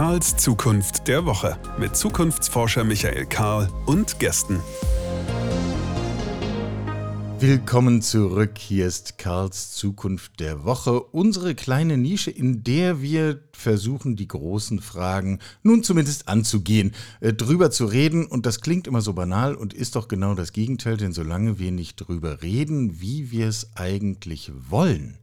Karls Zukunft der Woche mit Zukunftsforscher Michael Karl und Gästen. Willkommen zurück. Hier ist Karls Zukunft der Woche, unsere kleine Nische, in der wir versuchen, die großen Fragen nun zumindest anzugehen, äh, drüber zu reden. Und das klingt immer so banal und ist doch genau das Gegenteil, denn solange wir nicht drüber reden, wie wir es eigentlich wollen,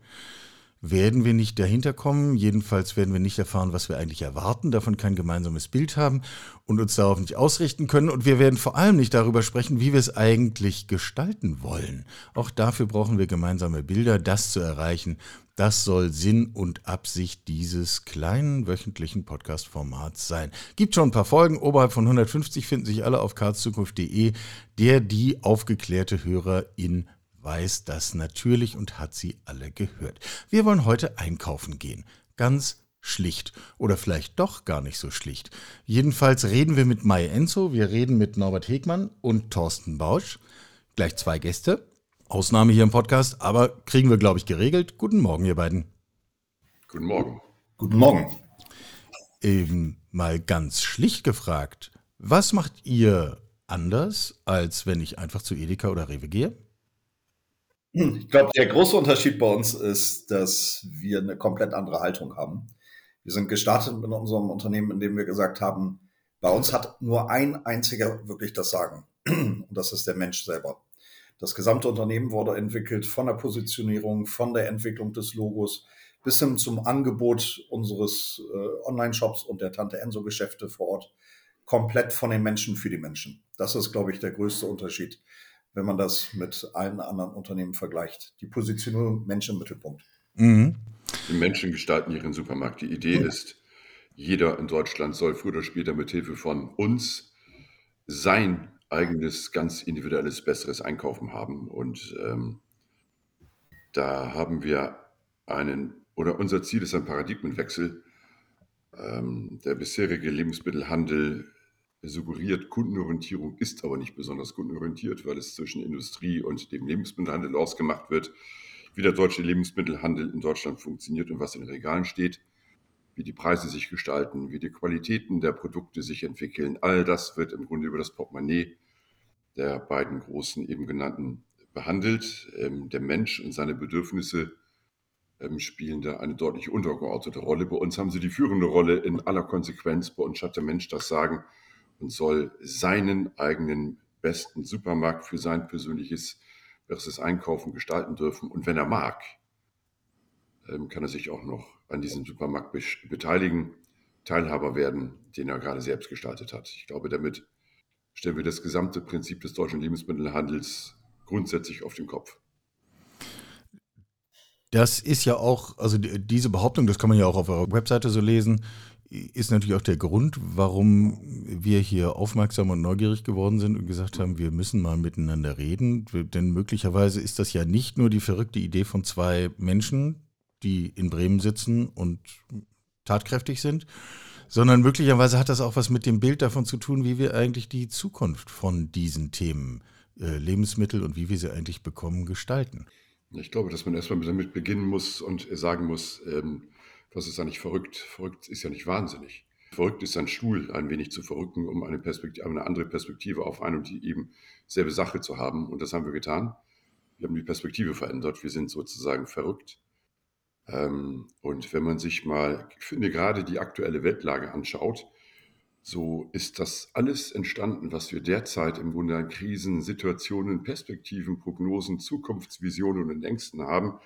werden wir nicht dahinter kommen. Jedenfalls werden wir nicht erfahren, was wir eigentlich erwarten, davon kein gemeinsames Bild haben und uns darauf nicht ausrichten können. Und wir werden vor allem nicht darüber sprechen, wie wir es eigentlich gestalten wollen. Auch dafür brauchen wir gemeinsame Bilder, das zu erreichen. Das soll Sinn und Absicht dieses kleinen wöchentlichen Podcast-Formats sein. Gibt schon ein paar Folgen, oberhalb von 150 finden sich alle auf karlszukunft.de, der die aufgeklärte Hörerin weiß das natürlich und hat sie alle gehört. Wir wollen heute einkaufen gehen. Ganz schlicht. Oder vielleicht doch gar nicht so schlicht. Jedenfalls reden wir mit Mai Enzo, wir reden mit Norbert Hegmann und Thorsten Bausch. Gleich zwei Gäste. Ausnahme hier im Podcast, aber kriegen wir, glaube ich, geregelt. Guten Morgen, ihr beiden. Guten Morgen. Guten Morgen. Eben mal ganz schlicht gefragt, was macht ihr anders, als wenn ich einfach zu Edeka oder Rewe gehe? Ich glaube, der große Unterschied bei uns ist, dass wir eine komplett andere Haltung haben. Wir sind gestartet mit unserem Unternehmen, indem wir gesagt haben, bei uns hat nur ein einziger wirklich das Sagen. Und das ist der Mensch selber. Das gesamte Unternehmen wurde entwickelt von der Positionierung, von der Entwicklung des Logos bis hin zum Angebot unseres äh, Online-Shops und der Tante Enso-Geschäfte vor Ort. Komplett von den Menschen für die Menschen. Das ist, glaube ich, der größte Unterschied wenn man das mit allen anderen Unternehmen vergleicht. Die Positionierung Mensch im Mittelpunkt. Mhm. Die Menschen gestalten ihren Supermarkt. Die Idee mhm. ist, jeder in Deutschland soll früher oder später mit Hilfe von uns sein eigenes, ganz individuelles, besseres Einkaufen haben. Und ähm, da haben wir einen, oder unser Ziel ist ein Paradigmenwechsel. Ähm, der bisherige Lebensmittelhandel suggeriert, Kundenorientierung ist aber nicht besonders kundenorientiert, weil es zwischen Industrie und dem Lebensmittelhandel ausgemacht wird, wie der deutsche Lebensmittelhandel in Deutschland funktioniert und was in den Regalen steht, wie die Preise sich gestalten, wie die Qualitäten der Produkte sich entwickeln. All das wird im Grunde über das Portemonnaie der beiden großen eben genannten behandelt. Ähm, der Mensch und seine Bedürfnisse ähm, spielen da eine deutlich untergeordnete Rolle. Bei uns haben sie die führende Rolle in aller Konsequenz. Bei uns hat der Mensch das Sagen und soll seinen eigenen besten Supermarkt für sein persönliches besseres Einkaufen gestalten dürfen. Und wenn er mag, ähm, kann er sich auch noch an diesem Supermarkt beteiligen, Teilhaber werden, den er gerade selbst gestaltet hat. Ich glaube, damit stellen wir das gesamte Prinzip des deutschen Lebensmittelhandels grundsätzlich auf den Kopf. Das ist ja auch, also diese Behauptung, das kann man ja auch auf eurer Webseite so lesen, ist natürlich auch der Grund, warum wir hier aufmerksam und neugierig geworden sind und gesagt haben, wir müssen mal miteinander reden. Denn möglicherweise ist das ja nicht nur die verrückte Idee von zwei Menschen, die in Bremen sitzen und tatkräftig sind, sondern möglicherweise hat das auch was mit dem Bild davon zu tun, wie wir eigentlich die Zukunft von diesen Themen äh, Lebensmittel und wie wir sie eigentlich bekommen gestalten. Ich glaube, dass man erstmal damit beginnen muss und sagen muss, ähm, was ist da nicht verrückt? Verrückt ist ja nicht wahnsinnig. Verrückt ist ein Stuhl ein wenig zu verrücken, um eine, eine andere Perspektive auf eine und die eben selbe Sache zu haben. Und das haben wir getan. Wir haben die Perspektive verändert. Wir sind sozusagen verrückt. Ähm, und wenn man sich mal, ich finde, gerade die aktuelle Weltlage anschaut, so ist das alles entstanden, was wir derzeit im Grunde an Krisen, Situationen, Perspektiven, Prognosen, Zukunftsvisionen und Ängsten haben,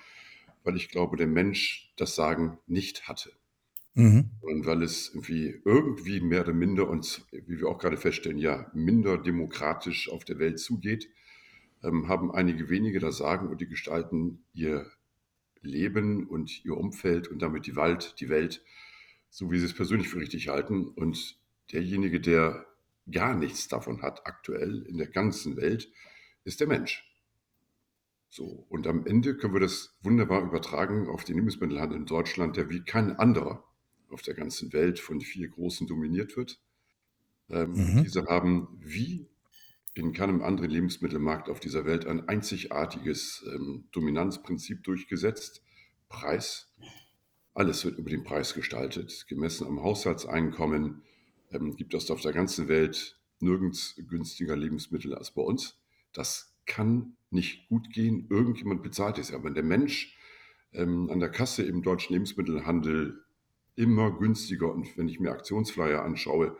weil ich glaube, der Mensch das Sagen nicht hatte. Mhm. Und weil es irgendwie, irgendwie mehr oder minder uns, wie wir auch gerade feststellen, ja, minder demokratisch auf der Welt zugeht, ähm, haben einige wenige das Sagen und die gestalten ihr Leben und ihr Umfeld und damit die Wald, die Welt, so wie sie es persönlich für richtig halten. Und derjenige, der gar nichts davon hat, aktuell in der ganzen Welt, ist der Mensch. So, und am Ende können wir das wunderbar übertragen auf den Lebensmittelhandel in Deutschland, der wie kein anderer auf der ganzen Welt von vier Großen dominiert wird. Ähm, mhm. Diese haben wie in keinem anderen Lebensmittelmarkt auf dieser Welt ein einzigartiges ähm, Dominanzprinzip durchgesetzt. Preis. Alles wird über den Preis gestaltet. Gemessen am Haushaltseinkommen ähm, gibt es auf der ganzen Welt nirgends günstiger Lebensmittel als bei uns. Das kann nicht gut gehen. Irgendjemand bezahlt es ja. Wenn der Mensch ähm, an der Kasse im deutschen Lebensmittelhandel immer günstiger und wenn ich mir Aktionsflyer anschaue,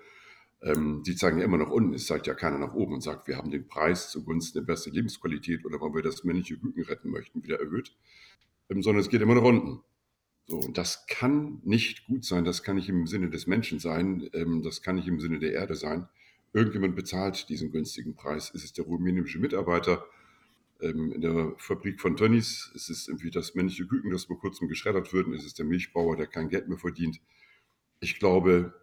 ähm, die zeigen ja immer nach unten, es zeigt ja keiner nach oben und sagt, wir haben den Preis zugunsten der besten Lebensqualität oder weil wir das männliche Küken retten möchten, wieder erhöht, ähm, sondern es geht immer nach unten. So, und das kann nicht gut sein, das kann nicht im Sinne des Menschen sein, ähm, das kann nicht im Sinne der Erde sein. Irgendjemand bezahlt diesen günstigen Preis. Ist es der rumänische Mitarbeiter ähm, in der Fabrik von Tönnies? Ist es irgendwie das männliche Küken, das vor kurzem geschreddert wird? Ist es der Milchbauer, der kein Geld mehr verdient? Ich glaube,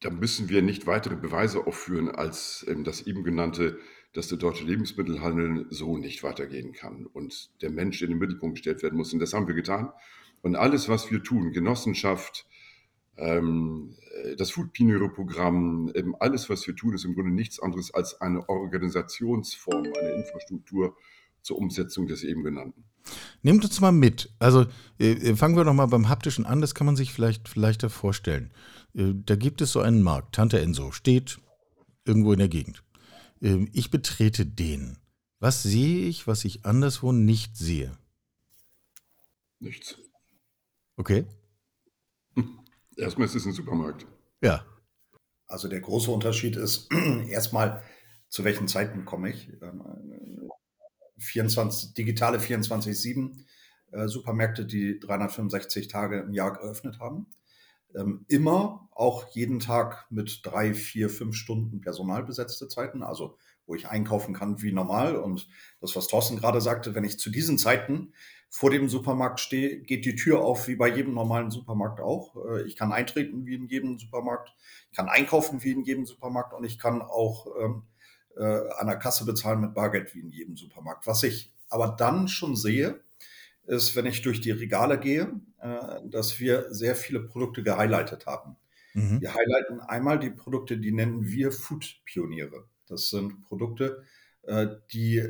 da müssen wir nicht weitere Beweise aufführen als ähm, das eben genannte, dass der deutsche Lebensmittelhandel so nicht weitergehen kann und der Mensch in den Mittelpunkt gestellt werden muss. Und das haben wir getan. Und alles, was wir tun, Genossenschaft, das Food Pioneer Programm, eben alles, was wir tun, ist im Grunde nichts anderes als eine Organisationsform, eine Infrastruktur zur Umsetzung des eben genannten. Nehmt uns mal mit. Also äh, fangen wir noch mal beim haptischen an. Das kann man sich vielleicht leichter vorstellen. Äh, da gibt es so einen Markt. Tante Enso steht irgendwo in der Gegend. Äh, ich betrete den. Was sehe ich, was ich anderswo nicht sehe? Nichts. Okay. Erstmal ist es ein Supermarkt. Ja. Also der große Unterschied ist erstmal, zu welchen Zeiten komme ich? 24, ähm, digitale 24-7 äh, Supermärkte, die 365 Tage im Jahr geöffnet haben. Ähm, immer auch jeden Tag mit drei, vier, fünf Stunden Personal besetzte Zeiten, also wo ich einkaufen kann wie normal. Und das, was Thorsten gerade sagte, wenn ich zu diesen Zeiten vor dem Supermarkt stehe, geht die Tür auf wie bei jedem normalen Supermarkt auch. Äh, ich kann eintreten wie in jedem Supermarkt, ich kann einkaufen wie in jedem Supermarkt und ich kann auch ähm, äh, an der Kasse bezahlen mit Bargeld wie in jedem Supermarkt. Was ich aber dann schon sehe, ist, wenn ich durch die Regale gehe, äh, dass wir sehr viele Produkte gehighlightet haben. Mhm. Wir highlighten einmal die Produkte, die nennen wir Food-Pioniere. Das sind Produkte, äh, die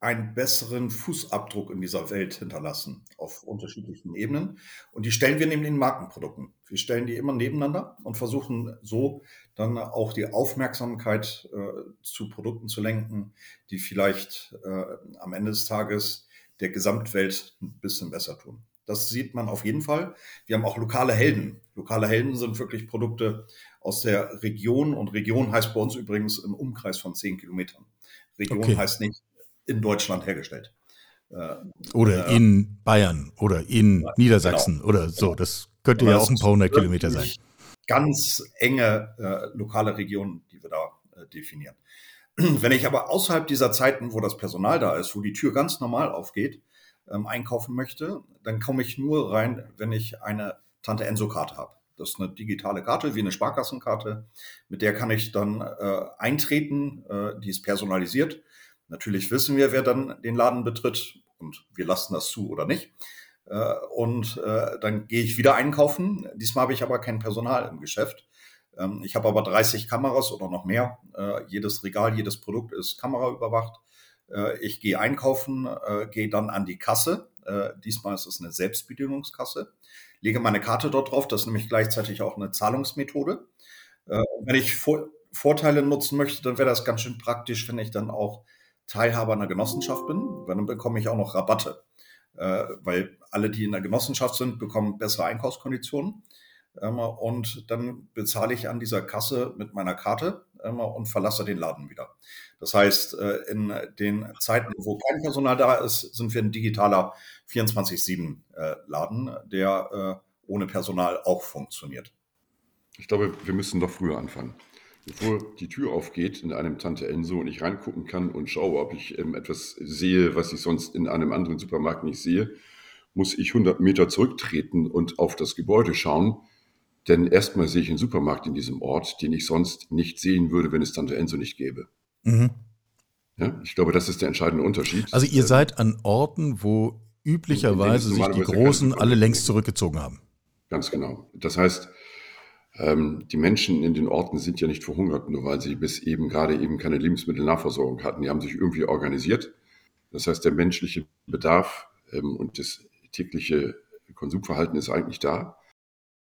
einen besseren Fußabdruck in dieser Welt hinterlassen auf unterschiedlichen Ebenen. Und die stellen wir neben den Markenprodukten. Wir stellen die immer nebeneinander und versuchen so dann auch die Aufmerksamkeit äh, zu Produkten zu lenken, die vielleicht äh, am Ende des Tages der Gesamtwelt ein bisschen besser tun. Das sieht man auf jeden Fall. Wir haben auch lokale Helden. Lokale Helden sind wirklich Produkte aus der Region und Region heißt bei uns übrigens im Umkreis von zehn Kilometern. Region okay. heißt nicht in Deutschland hergestellt. Äh, oder äh, in Bayern oder in ja, Niedersachsen genau. oder so. Das könnte ja auch ein paar hundert Kilometer sein. Ganz enge äh, lokale Regionen, die wir da äh, definieren. Wenn ich aber außerhalb dieser Zeiten, wo das Personal da ist, wo die Tür ganz normal aufgeht, ähm, einkaufen möchte, dann komme ich nur rein, wenn ich eine Tante Enso-Karte habe. Das ist eine digitale Karte, wie eine Sparkassenkarte. Mit der kann ich dann äh, eintreten. Äh, die ist personalisiert. Natürlich wissen wir, wer dann den Laden betritt und wir lassen das zu oder nicht. Äh, und äh, dann gehe ich wieder einkaufen. Diesmal habe ich aber kein Personal im Geschäft. Ähm, ich habe aber 30 Kameras oder noch mehr. Äh, jedes Regal, jedes Produkt ist kameraüberwacht. Ich gehe einkaufen, gehe dann an die Kasse. Diesmal ist es eine Selbstbedienungskasse. Lege meine Karte dort drauf. Das ist nämlich gleichzeitig auch eine Zahlungsmethode. Wenn ich Vorteile nutzen möchte, dann wäre das ganz schön praktisch, wenn ich dann auch Teilhaber einer Genossenschaft bin, dann bekomme ich auch noch Rabatte. Äh, weil alle, die in der Genossenschaft sind, bekommen bessere Einkaufskonditionen. Ähm, und dann bezahle ich an dieser Kasse mit meiner Karte ähm, und verlasse den Laden wieder. Das heißt, äh, in den Zeiten, wo kein Personal da ist, sind wir ein digitaler 24-7-Laden, äh, der äh, ohne Personal auch funktioniert. Ich glaube, wir müssen doch früher anfangen bevor die Tür aufgeht in einem Tante Enso und ich reingucken kann und schaue, ob ich ähm, etwas sehe, was ich sonst in einem anderen Supermarkt nicht sehe, muss ich 100 Meter zurücktreten und auf das Gebäude schauen. Denn erstmal sehe ich einen Supermarkt in diesem Ort, den ich sonst nicht sehen würde, wenn es Tante Enso nicht gäbe. Mhm. Ja, ich glaube, das ist der entscheidende Unterschied. Also ihr seid an Orten, wo üblicherweise sich die Großen alle längst zurückgezogen haben. Ganz genau. Das heißt, ähm, die Menschen in den Orten sind ja nicht verhungert, nur weil sie bis eben gerade eben keine Lebensmittelnachversorgung hatten. Die haben sich irgendwie organisiert. Das heißt, der menschliche Bedarf ähm, und das, tägliche Konsumverhalten ist eigentlich da.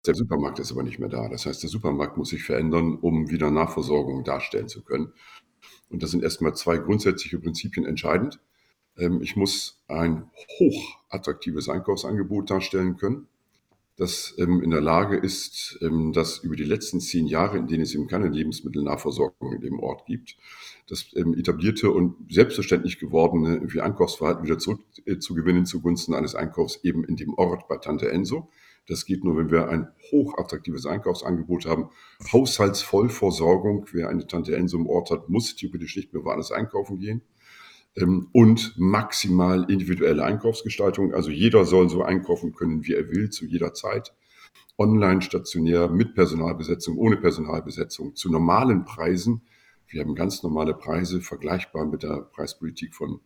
Der Supermarkt ist aber nicht mehr da. Das heißt, der Supermarkt muss sich verändern, um wieder Nachversorgung darstellen zu können. Und das sind erstmal zwei grundsätzliche Prinzipien entscheidend. Ähm, ich muss ein hochattraktives Einkaufsangebot darstellen können, das ähm, in der Lage ist, ähm, das über die letzten zehn Jahre, in denen es eben keine Lebensmittelnahversorgung in dem Ort gibt, das etablierte und selbstverständlich gewordene wie Einkaufsverhalten wieder zurückzugewinnen äh, zugunsten eines Einkaufs eben in dem Ort bei Tante Enso. Das geht nur, wenn wir ein hochattraktives Einkaufsangebot haben. Haushaltsvollversorgung. Wer eine Tante Enso im Ort hat, muss theoretisch nicht mehr woanders einkaufen gehen. Ähm, und maximal individuelle Einkaufsgestaltung. Also jeder soll so einkaufen können, wie er will, zu jeder Zeit. Online, stationär, mit Personalbesetzung, ohne Personalbesetzung, zu normalen Preisen. Wir haben ganz normale Preise, vergleichbar mit der Preispolitik von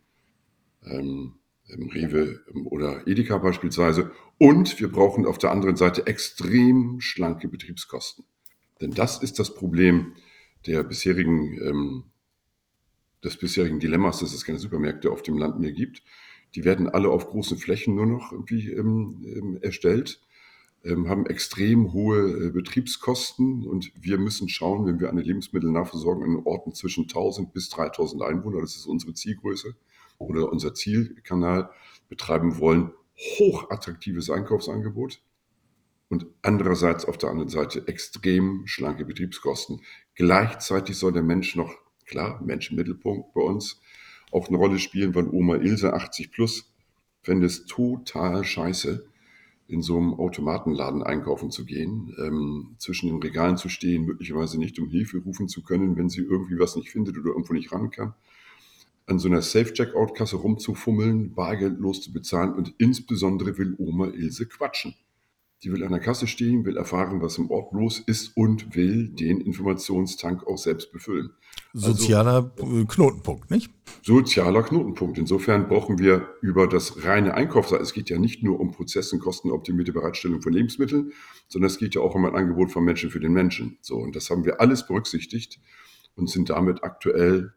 ähm, Rewe oder Edeka beispielsweise. Und wir brauchen auf der anderen Seite extrem schlanke Betriebskosten. Denn das ist das Problem der bisherigen ähm, des bisherigen Dilemmas, dass es keine Supermärkte auf dem Land mehr gibt. Die werden alle auf großen Flächen nur noch irgendwie ähm, ähm, erstellt, ähm, haben extrem hohe äh, Betriebskosten und wir müssen schauen, wenn wir eine Lebensmittelnachversorgung in Orten zwischen 1000 bis 3000 Einwohner, das ist unsere Zielgröße oder unser Zielkanal, betreiben wollen, hochattraktives Einkaufsangebot und andererseits auf der anderen Seite extrem schlanke Betriebskosten. Gleichzeitig soll der Mensch noch klar, Menschen Mittelpunkt bei uns, auch eine Rolle spielen, weil Oma Ilse 80 plus. Fände es total scheiße, in so einem Automatenladen einkaufen zu gehen, ähm, zwischen den Regalen zu stehen, möglicherweise nicht um Hilfe rufen zu können, wenn sie irgendwie was nicht findet oder irgendwo nicht ran kann, an so einer Safe-Checkout-Kasse rumzufummeln, bargeldlos zu bezahlen und insbesondere will Oma Ilse quatschen. Die will an der Kasse stehen, will erfahren, was im Ort los ist und will den Informationstank auch selbst befüllen. Also Sozialer also, Knotenpunkt, nicht? Sozialer Knotenpunkt. Insofern brauchen wir über das reine Einkaufs, es geht ja nicht nur um Prozess- und kostenoptimierte Bereitstellung von Lebensmitteln, sondern es geht ja auch um ein Angebot von Menschen für den Menschen. So, und das haben wir alles berücksichtigt und sind damit aktuell,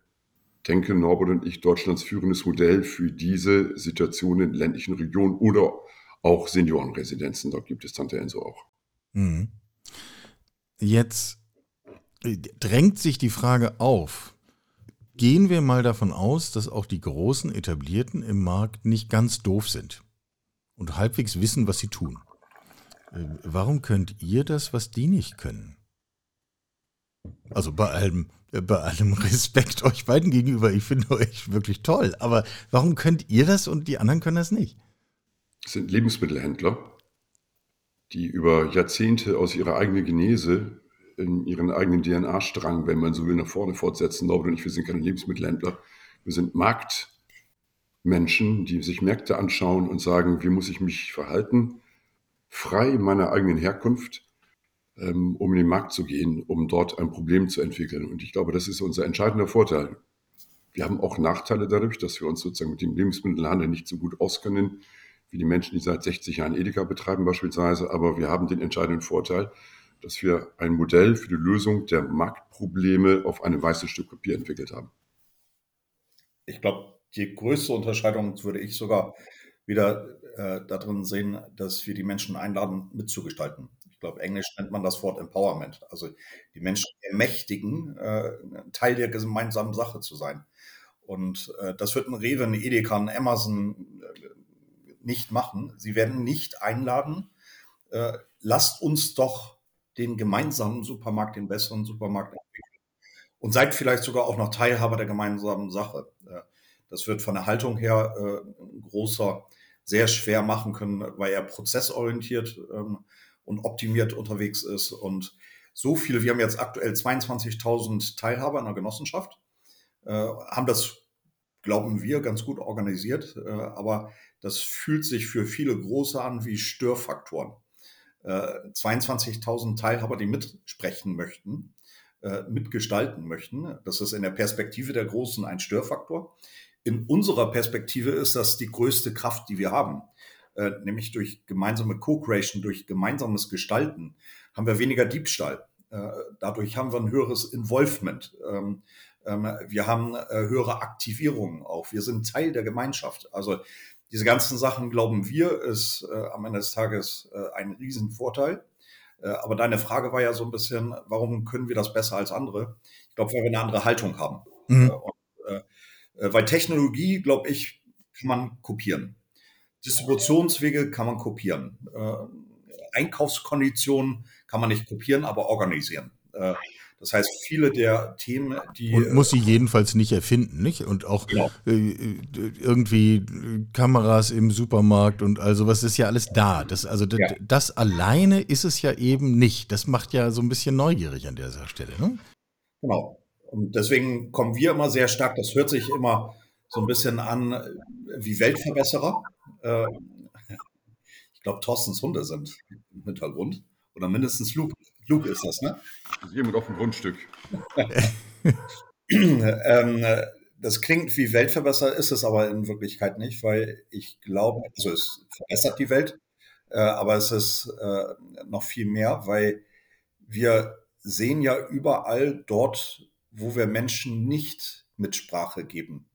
denke Norbert und ich, Deutschlands führendes Modell für diese Situation in ländlichen Regionen oder auch Seniorenresidenzen. Dort gibt es Tante Enso auch. Mhm. Jetzt äh, drängt sich die Frage auf. Gehen wir mal davon aus, dass auch die großen Etablierten im Markt nicht ganz doof sind und halbwegs wissen, was sie tun. Äh, warum könnt ihr das, was die nicht können? Also bei allem, äh, bei allem Respekt euch beiden gegenüber, ich finde euch wirklich toll. Aber warum könnt ihr das und die anderen können das nicht? Sind Lebensmittelhändler, die über Jahrzehnte aus ihrer eigenen Genese in ihren eigenen DNA-Strang, wenn man so will, nach vorne fortsetzen. Norbert und ich, wir sind keine Lebensmittelhändler. Wir sind Marktmenschen, die sich Märkte anschauen und sagen, wie muss ich mich verhalten, frei in meiner eigenen Herkunft, ähm, um in den Markt zu gehen, um dort ein Problem zu entwickeln. Und ich glaube, das ist unser entscheidender Vorteil. Wir haben auch Nachteile dadurch, dass wir uns sozusagen mit dem Lebensmittelhandel nicht so gut auskennen wie die Menschen, die seit 60 Jahren Edeka betreiben beispielsweise. Aber wir haben den entscheidenden Vorteil, dass wir ein Modell für die Lösung der Marktprobleme auf einem weißen Stück Papier entwickelt haben. Ich glaube, die größte Unterscheidung würde ich sogar wieder äh, darin sehen, dass wir die Menschen einladen, mitzugestalten. Ich glaube, Englisch nennt man das Wort Empowerment. Also die Menschen ermächtigen, äh, Teil der gemeinsamen Sache zu sein. Und äh, das wird ein Rewe, ein Edeka, ein Amazon, äh, nicht machen. Sie werden nicht einladen. Äh, lasst uns doch den gemeinsamen Supermarkt, den besseren Supermarkt entwickeln. Und seid vielleicht sogar auch noch Teilhaber der gemeinsamen Sache. Äh, das wird von der Haltung her äh, ein großer, sehr schwer machen können, weil er prozessorientiert ähm, und optimiert unterwegs ist. Und so viele, wir haben jetzt aktuell 22.000 Teilhaber in der Genossenschaft, äh, haben das glauben wir, ganz gut organisiert. Äh, aber das fühlt sich für viele Große an wie Störfaktoren. 22.000 äh, Teilhaber, die mitsprechen möchten, äh, mitgestalten möchten. Das ist in der Perspektive der Großen ein Störfaktor. In unserer Perspektive ist das die größte Kraft, die wir haben. Nämlich durch gemeinsame Co-Creation, durch gemeinsames Gestalten haben wir weniger Diebstahl. Dadurch haben wir ein höheres Involvement. Ähm, Ähm, wir haben äh, höhere Aktivierungen auch. Wir sind Teil der Gemeinschaft. Also diese ganzen Sachen, glauben wir, ist äh, am Ende des Tages äh, ein Riesenvorteil. Äh, aber deine Frage war ja so ein bisschen, warum können wir das besser als andere? Ich glaube, weil wir eine andere Haltung haben. Mhm. Äh, und, äh, weil Technologie, glaube ich, kann man kopieren. Distributionswege kann man kopieren. Einkaufskonditionen kann man nicht kopieren, aber organisieren. Das heißt, viele der Themen, die. Und muss sie jedenfalls nicht erfinden, nicht? Und auch genau. äh, irgendwie Kameras im Supermarkt und also was ist ja alles da. Das, also das, ja. das, alleine ist es ja eben nicht. Das macht ja so ein bisschen neugierig an dieser Stelle, ne? Genau. Und deswegen kommen wir immer sehr stark, das hört sich immer so ein bisschen an wie Weltverbesserer. Äh, ich glaube, Thorstens Hunde sind im Hintergrund. Oder mindestens Luke. Luke ist das, ne? Das ist jemand auf dem Grundstück. ähm, das klingt wie Weltverbesserer, ist es aber in Wirklichkeit nicht, weil ich glaube, also es verbessert die Welt, äh, aber es ist äh, noch viel mehr, weil wir sehen ja überall dort, wo wir Menschen nicht Mitsprache geben,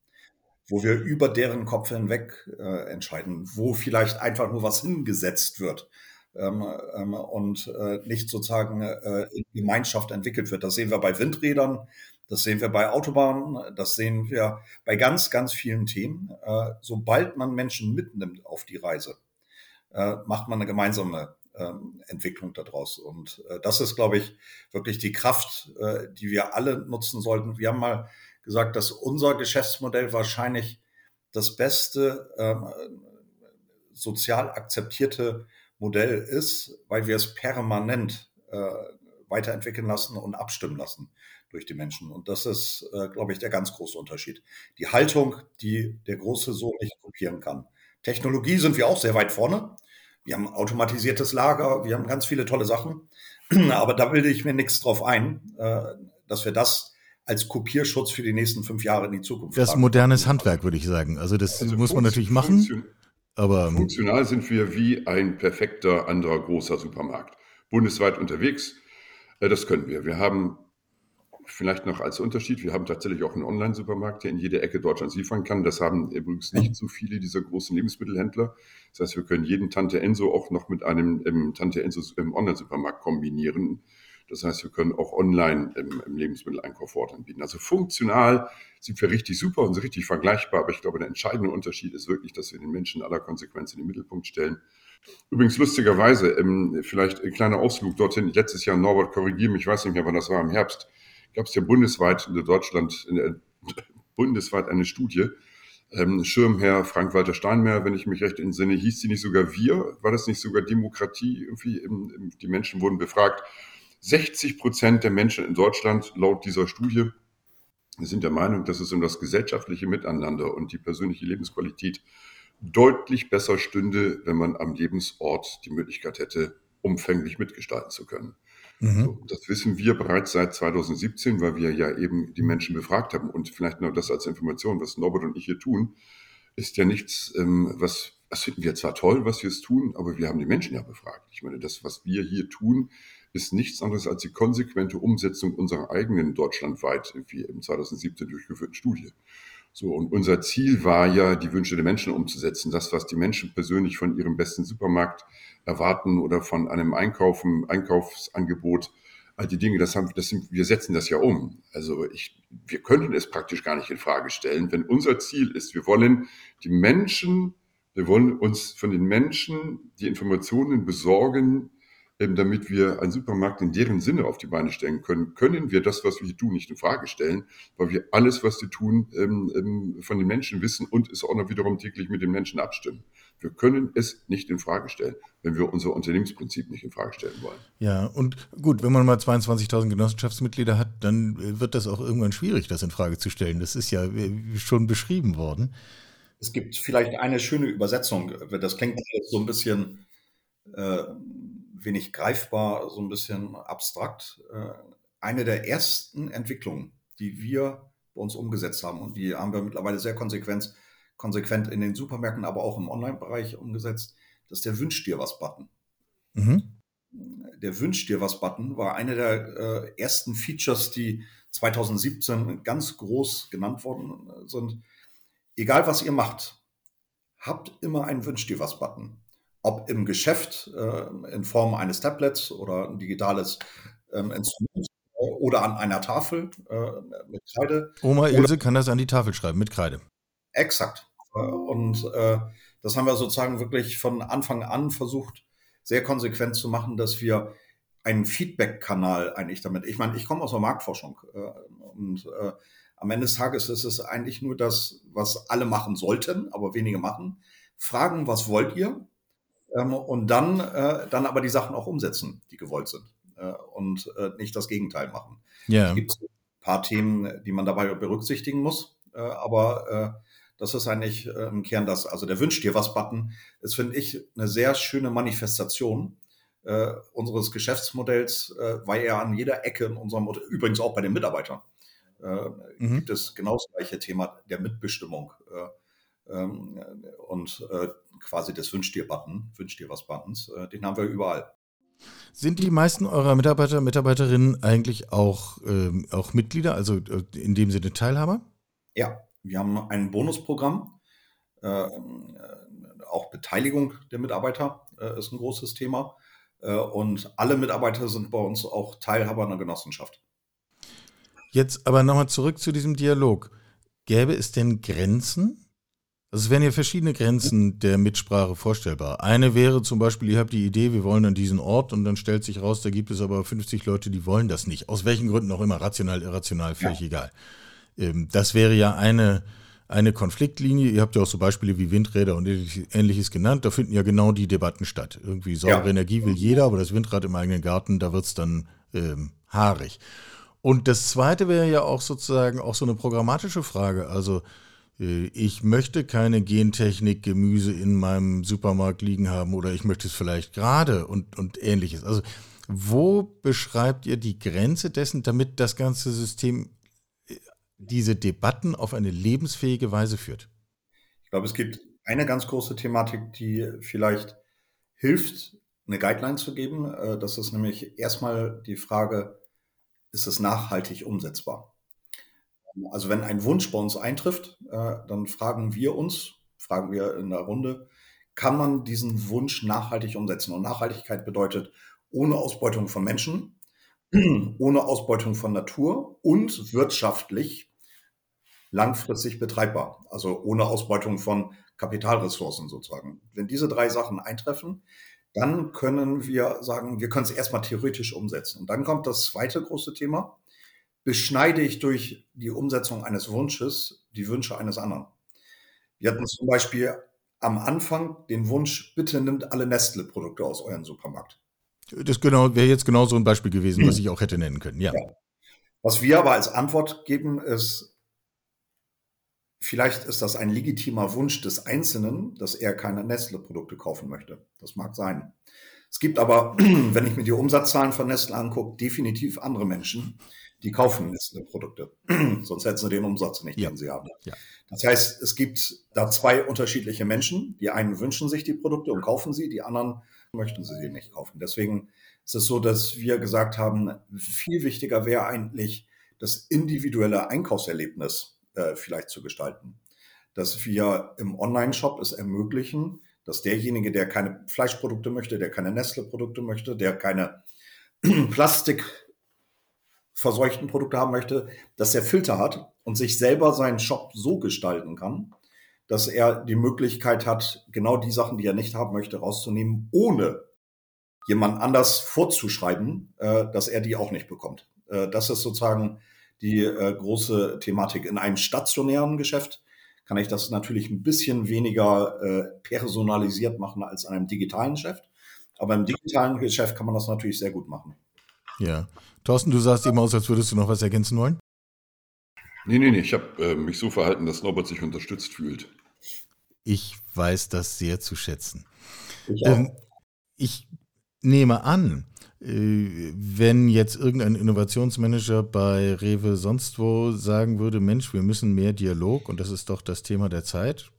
wo wir über deren Kopf hinweg äh, entscheiden, wo vielleicht einfach nur was hingesetzt wird ähm, ähm, und äh, nicht sozusagen äh, in Gemeinschaft entwickelt wird. Das sehen wir bei Windrädern, das sehen wir bei Autobahnen, das sehen wir bei ganz, ganz vielen Themen. Äh, sobald man Menschen mitnimmt auf die Reise, äh, macht man eine gemeinsame ähm, Entwicklung daraus. Und äh, das ist, glaube ich, wirklich die Kraft, äh, die wir alle nutzen sollten. Wir haben mal gesagt, dass unser Geschäftsmodell wahrscheinlich das beste ähm, sozial akzeptierte Modell ist, weil wir es permanent äh, weiterentwickeln lassen und abstimmen lassen durch die Menschen. Und das ist, äh, glaube ich, der ganz große Unterschied. Die Haltung, die der große Sohn nicht kopieren kann. Technologie sind wir auch sehr weit vorne. Wir haben automatisiertes Lager, wir haben ganz viele tolle Sachen. Aber da bilde ich mir nichts drauf ein, äh, dass wir das als Kopierschutz für die nächsten fünf Jahre in die Zukunft Das ist modernes Handwerk, würde ich sagen. Also das also muss man natürlich machen. Aber ähm, funktional sind wir wie ein perfekter anderer großer Supermarkt. Bundesweit unterwegs, äh, das können wir. Wir haben vielleicht noch als Unterschied, wir haben tatsächlich auch einen Online-Supermarkt, der in jede Ecke Deutschlands liefern kann. Das haben übrigens nicht so viele dieser großen Lebensmittelhändler. Das heißt, wir können jeden Tante Enso auch noch mit einem ähm, Tante Enso im Online-Supermarkt kombinieren. Das heißt, wir können auch online im, im Lebensmitteleinkauf Wort anbieten. Also funktional sind wir richtig super und richtig vergleichbar. Aber ich glaube, der entscheidende Unterschied ist wirklich, dass wir den Menschen aller Konsequenz in den Mittelpunkt stellen. Übrigens lustigerweise, ähm, vielleicht ein kleiner Ausflug dorthin. Letztes Jahr, Norbert, korrigiere mich, ich weiß nicht mehr, wann das war, im Herbst, gab es ja bundesweit in Deutschland, in der, bundesweit eine Studie. Ähm, Schirmherr Frank-Walter Steinmeier, wenn ich mich recht entsinne, hieß die nicht sogar wir? War das nicht sogar Demokratie? Irgendwie, die Menschen wurden befragt 60 Prozent der Menschen in Deutschland laut dieser Studie sind der Meinung, dass es um das gesellschaftliche Miteinander und die persönliche Lebensqualität deutlich besser stünde, wenn man am Lebensort die Möglichkeit hätte, umfänglich mitgestalten zu können. Mhm. So, das wissen wir bereits seit 2017, weil wir ja eben die Menschen befragt haben. Und vielleicht noch das als Information, was Norbert und ich hier tun, ist ja nichts, ähm, was, das finden wir zwar toll, was wir es tun, aber wir haben die Menschen ja befragt. Ich meine, das, was wir hier tun, ist nichts anderes als die konsequente Umsetzung unserer eigenen deutschlandweit, wie im 2017 durchgeführten Studie. So, und unser Ziel war ja, die Wünsche der Menschen umzusetzen. Das, was die Menschen persönlich von ihrem besten Supermarkt erwarten oder von einem Einkaufen, Einkaufsangebot, all die Dinge, das haben, das sind, wir setzen das ja um. Also ich, wir könnten es praktisch gar nicht in Frage stellen, wenn unser Ziel ist, wir wollen die Menschen, wir wollen uns von den Menschen die Informationen besorgen, ähm, damit wir einen Supermarkt in deren Sinne auf die Beine stellen können, können wir das, was wir hier tun, nicht in Frage stellen, weil wir alles, was wir tun, ähm, ähm, von den Menschen wissen und es auch noch wiederum täglich mit den Menschen abstimmen. Wir können es nicht in Frage stellen, wenn wir unser Unternehmensprinzip nicht in Frage stellen wollen. Ja, und gut, wenn man mal 22.000 Genossenschaftsmitglieder hat, dann äh, wird das auch irgendwann schwierig, das in Frage zu stellen. Das ist ja äh, schon beschrieben worden. Es gibt vielleicht eine schöne Übersetzung. Das klingt so ein bisschen äh, wenig greifbar, so ein bisschen abstrakt. Äh, eine der ersten Entwicklungen, die wir bei uns umgesetzt haben und die haben wir mittlerweile sehr konsequent, konsequent in den Supermärkten, aber auch im Online-Bereich umgesetzt, das ist der Wünsch dir was Button. Mhm. Der Wünsch dir was Button war eine der äh, ersten Features, die 2017 ganz groß genannt worden sind. Egal was ihr macht, habt immer einen Wünsch dir was Button. Ob im Geschäft äh, in Form eines Tablets oder ein digitales ähm, Instrument oder an einer Tafel äh, mit Kreide. Oma Ilse kann das an die Tafel schreiben mit Kreide. Exakt. Und äh, das haben wir sozusagen wirklich von Anfang an versucht, sehr konsequent zu machen, dass wir einen Feedback-Kanal eigentlich damit. Ich meine, ich komme aus der Marktforschung äh, und äh, am Ende des Tages ist es eigentlich nur das, was alle machen sollten, aber wenige machen. Fragen, was wollt ihr? Ähm, und dann, äh, dann aber die Sachen auch umsetzen, die gewollt sind. Äh, und äh, nicht das Gegenteil machen. Ja. Es gibt ein paar Themen, die man dabei berücksichtigen muss, äh, aber das ist eigentlich im Kern das. Also der Wünsch dir was Button ist, finde ich, eine sehr schöne Manifestation äh, unseres Geschäftsmodells, äh, weil er an jeder Ecke in unserem, übrigens auch bei den Mitarbeitern, äh, mhm. gibt es genau das gleiche Thema der Mitbestimmung ähm, und quasi des Wünsch dir Button, Wünsch dir was Buttons, den haben wir überall. Sind die meisten eurer Mitarbeiter, Mitarbeiterinnen eigentlich auch, ähm, auch Mitglieder, also äh, in dem Sinne Teilhaber? Ja, wir haben ein Bonusprogramm. Äh, auch Beteiligung der Mitarbeiter äh, ist ein großes Thema. Äh, und alle Mitarbeiter sind bei uns auch Teilhaber einer Genossenschaft. Jetzt aber nochmal zurück zu diesem Dialog. Gäbe es denn Grenzen? Also es wären ja verschiedene Grenzen der Mitsprache vorstellbar. Eine wäre zum Beispiel, ihr habt die Idee, wir wollen an diesen Ort und dann stellt sich raus, da gibt es aber 50 Leute, die wollen das nicht. Aus welchen Gründen auch immer, rational, irrational, völlig ja. egal. Ähm, das wäre ja eine, eine Konfliktlinie. Ihr habt ja auch so Beispiele wie Windräder und ähnliches genannt. Da finden ja genau die Debatten statt. Irgendwie saubere ja. Energie will jeder, aber das Windrad im eigenen Garten, da wird es dann ähm, haarig. Und das Zweite wäre ja auch sozusagen auch so eine programmatische Frage. Also ich möchte keine Gentechnik-Gemüse in meinem Supermarkt liegen haben oder ich möchte es vielleicht gerade und, und ähnliches. Also wo beschreibt ihr die Grenze dessen, damit das ganze System äh, diese Debatten auf eine lebensfähige Weise führt? Ich glaube, es gibt eine ganz große Thematik, die vielleicht hilft, eine Guideline zu geben. Äh, das ist nämlich erstmal die Frage, ist es nachhaltig umsetzbar? Also wenn ein Wunsch bei uns eintrifft, äh, dann fragen wir uns, fragen wir in der Runde, kann man diesen Wunsch nachhaltig umsetzen? Und Nachhaltigkeit bedeutet ohne Ausbeutung von Menschen, ohne Ausbeutung von Natur und wirtschaftlich langfristig betreibbar. Also ohne Ausbeutung von Kapitalressourcen sozusagen. Wenn diese drei Sachen eintreffen, dann können wir sagen, wir können es erstmal theoretisch umsetzen. Und dann kommt das zweite große Thema beschneide ich durch die Umsetzung eines Wunsches die Wünsche eines anderen. Wir hatten zum Beispiel am Anfang den Wunsch, bitte nimmt alle Nestle-Produkte aus eurem Supermarkt. Das genau, wäre jetzt genau so ein Beispiel gewesen, was ich auch hätte nennen können. Ja. ja. Was wir aber als Antwort geben, ist, vielleicht ist das ein legitimer Wunsch des Einzelnen, dass er keine Nestle-Produkte kaufen möchte. Das mag sein. Es gibt aber, wenn ich mir die Umsatzzahlen von Nestle angucke, definitiv andere Menschen, die kaufen Nestle-Produkte. Sonst hätten sie den Umsatz nicht, den sie haben. Ja. Das heißt, es gibt da zwei unterschiedliche Menschen. Die einen wünschen sich die Produkte und kaufen sie, die anderen möchten sie sie nicht kaufen. Deswegen ist es so, dass wir gesagt haben, viel wichtiger wäre eigentlich das individuelle Einkaufserlebnis äh, vielleicht zu gestalten. Dass wir im Online-Shop es ermöglichen, dass derjenige, der keine Fleischprodukte möchte, der keine Nestle-Produkte möchte, der keine Plastik verseuchten Produkte haben möchte, dass er Filter hat und sich selber seinen Shop so gestalten kann, dass er die Möglichkeit hat, genau die Sachen, die er nicht haben möchte, rauszunehmen, ohne jemand anders vorzuschreiben, äh, dass er die auch nicht bekommt. Äh, das ist sozusagen die äh, große Thematik. In einem stationären Geschäft kann ich das natürlich ein bisschen weniger personalisiert machen als in einem digitalen Geschäft. Aber im digitalen Geschäft kann man das natürlich sehr gut machen. Ja. Thorsten, du sahst eben aus, als würdest du noch was ergänzen wollen. Nee, nee, nee. Ich habe äh, mich so verhalten, dass Norbert sich unterstützt fühlt. Ich weiß das sehr zu schätzen. Ich, ähm, ich nehme an, äh, wenn jetzt irgendein Innovationsmanager bei Rewe sonst wo sagen würde, Mensch, wir müssen mehr Dialog und das ist doch das Thema der Zeit,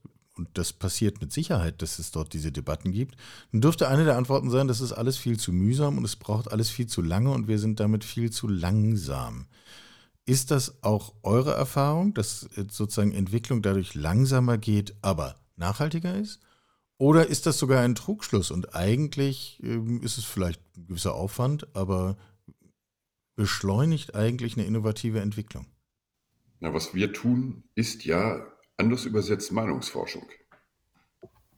und das passiert mit Sicherheit, dass es dort diese Debatten gibt, dann dürfte eine der Antworten sein, das ist alles viel zu mühsam und es braucht alles viel zu lange und wir sind damit viel zu langsam. Ist das auch eure Erfahrung, dass sozusagen Entwicklung dadurch langsamer geht, aber nachhaltiger ist? Oder ist das sogar ein Trugschluss und eigentlich ähm, ist es vielleicht ein gewisser Aufwand, aber beschleunigt eigentlich eine innovative Entwicklung? Na, was wir tun, ist ja anders übersetzt Meinungsforschung.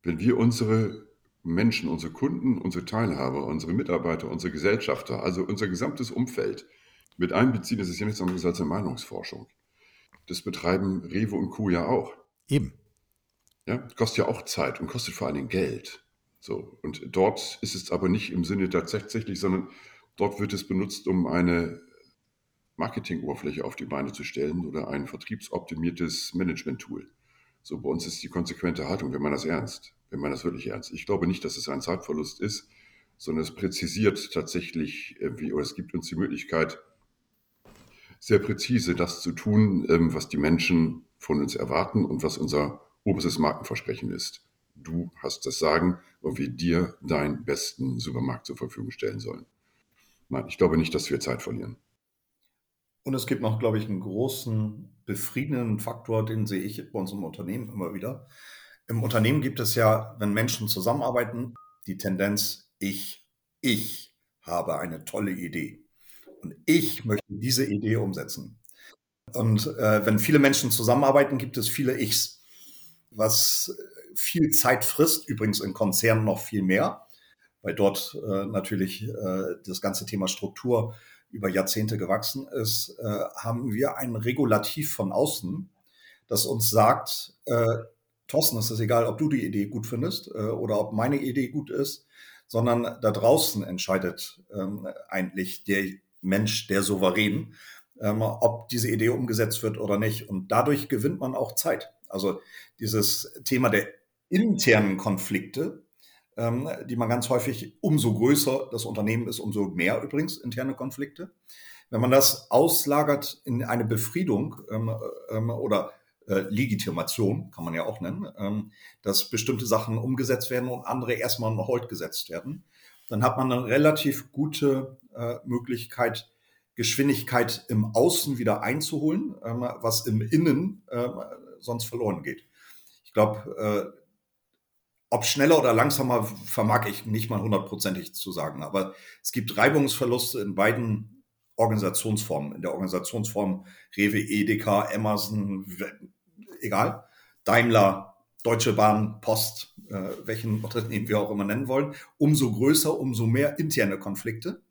Wenn wir unsere Menschen, unsere Kunden, unsere Teilhaber, unsere Mitarbeiter, unsere Gesellschafter, also unser gesamtes Umfeld mit einbeziehen, das ist ja nichts anderes als eine Meinungsforschung. Das betreiben Rewe und Co. ja auch. Eben. Ja, kostet ja auch Zeit und kostet vor allen Dingen Geld. So, und dort ist es aber nicht im Sinne tatsächlich, sondern dort wird es benutzt, um eine Marketingoberfläche auf die Beine zu stellen oder ein vertriebsoptimiertes Management-Tool. So, bei uns ist die konsequente Haltung, wenn man das ernst, wenn man das wirklich ernst. Ich glaube nicht, dass es ein Zeitverlust ist, sondern es präzisiert tatsächlich, wie, oder es gibt uns die Möglichkeit, sehr präzise das zu tun, ähm, was die Menschen von uns erwarten und was unser oberstes Markenversprechen ist. Du hast das Sagen, und wir dir deinen besten Supermarkt zur Verfügung stellen sollen. Nein, ich glaube nicht, dass wir Zeit verlieren. Und es gibt noch, glaube ich, einen großen befriedigenden Faktor, den sehe ich bei uns im Unternehmen immer wieder. Im Unternehmen gibt es ja, wenn Menschen zusammenarbeiten, die Tendenz, ich, ich habe eine tolle Idee. Und ich möchte diese Idee umsetzen. Und äh, wenn viele Menschen zusammenarbeiten, gibt es viele Ichs was viel Zeit frisst, übrigens in Konzernen noch viel mehr, weil dort äh, natürlich äh, das ganze Thema Struktur über Jahrzehnte gewachsen ist, äh, haben wir ein Regulativ von außen, das uns sagt, äh, Thorsten, es ist egal, ob du die Idee gut findest äh, oder ob meine Idee gut ist, sondern da draußen entscheidet ähm, eigentlich der Mensch, der Souverän, ähm, ob diese Idee umgesetzt wird oder nicht. Und dadurch gewinnt man auch Zeit. Also dieses Thema der internen Konflikte, ähm, die man ganz häufig, umso größer das Unternehmen ist, umso mehr übrigens interne Konflikte. Wenn man das auslagert in eine Befriedung ähm, ähm, oder äh, Legitimation, kann man ja auch nennen, ähm, dass bestimmte Sachen umgesetzt werden und andere erstmal noch Hold gesetzt werden, dann hat man eine relativ gute äh, Möglichkeit, Geschwindigkeit im Außen wieder einzuholen, ähm, was im Innen äh, sonst verloren geht. Ich glaube, äh, ob schneller oder langsamer vermag ich nicht mal hundertprozentig zu sagen, aber es gibt Reibungsverluste in beiden Organisationsformen. In der Organisationsform Rewe, Edeka, Amazon, egal, Daimler, Deutsche Bahn, Post, äh, welchen Unternehmen wir auch immer nennen wollen, umso größer, umso mehr interne Konflikte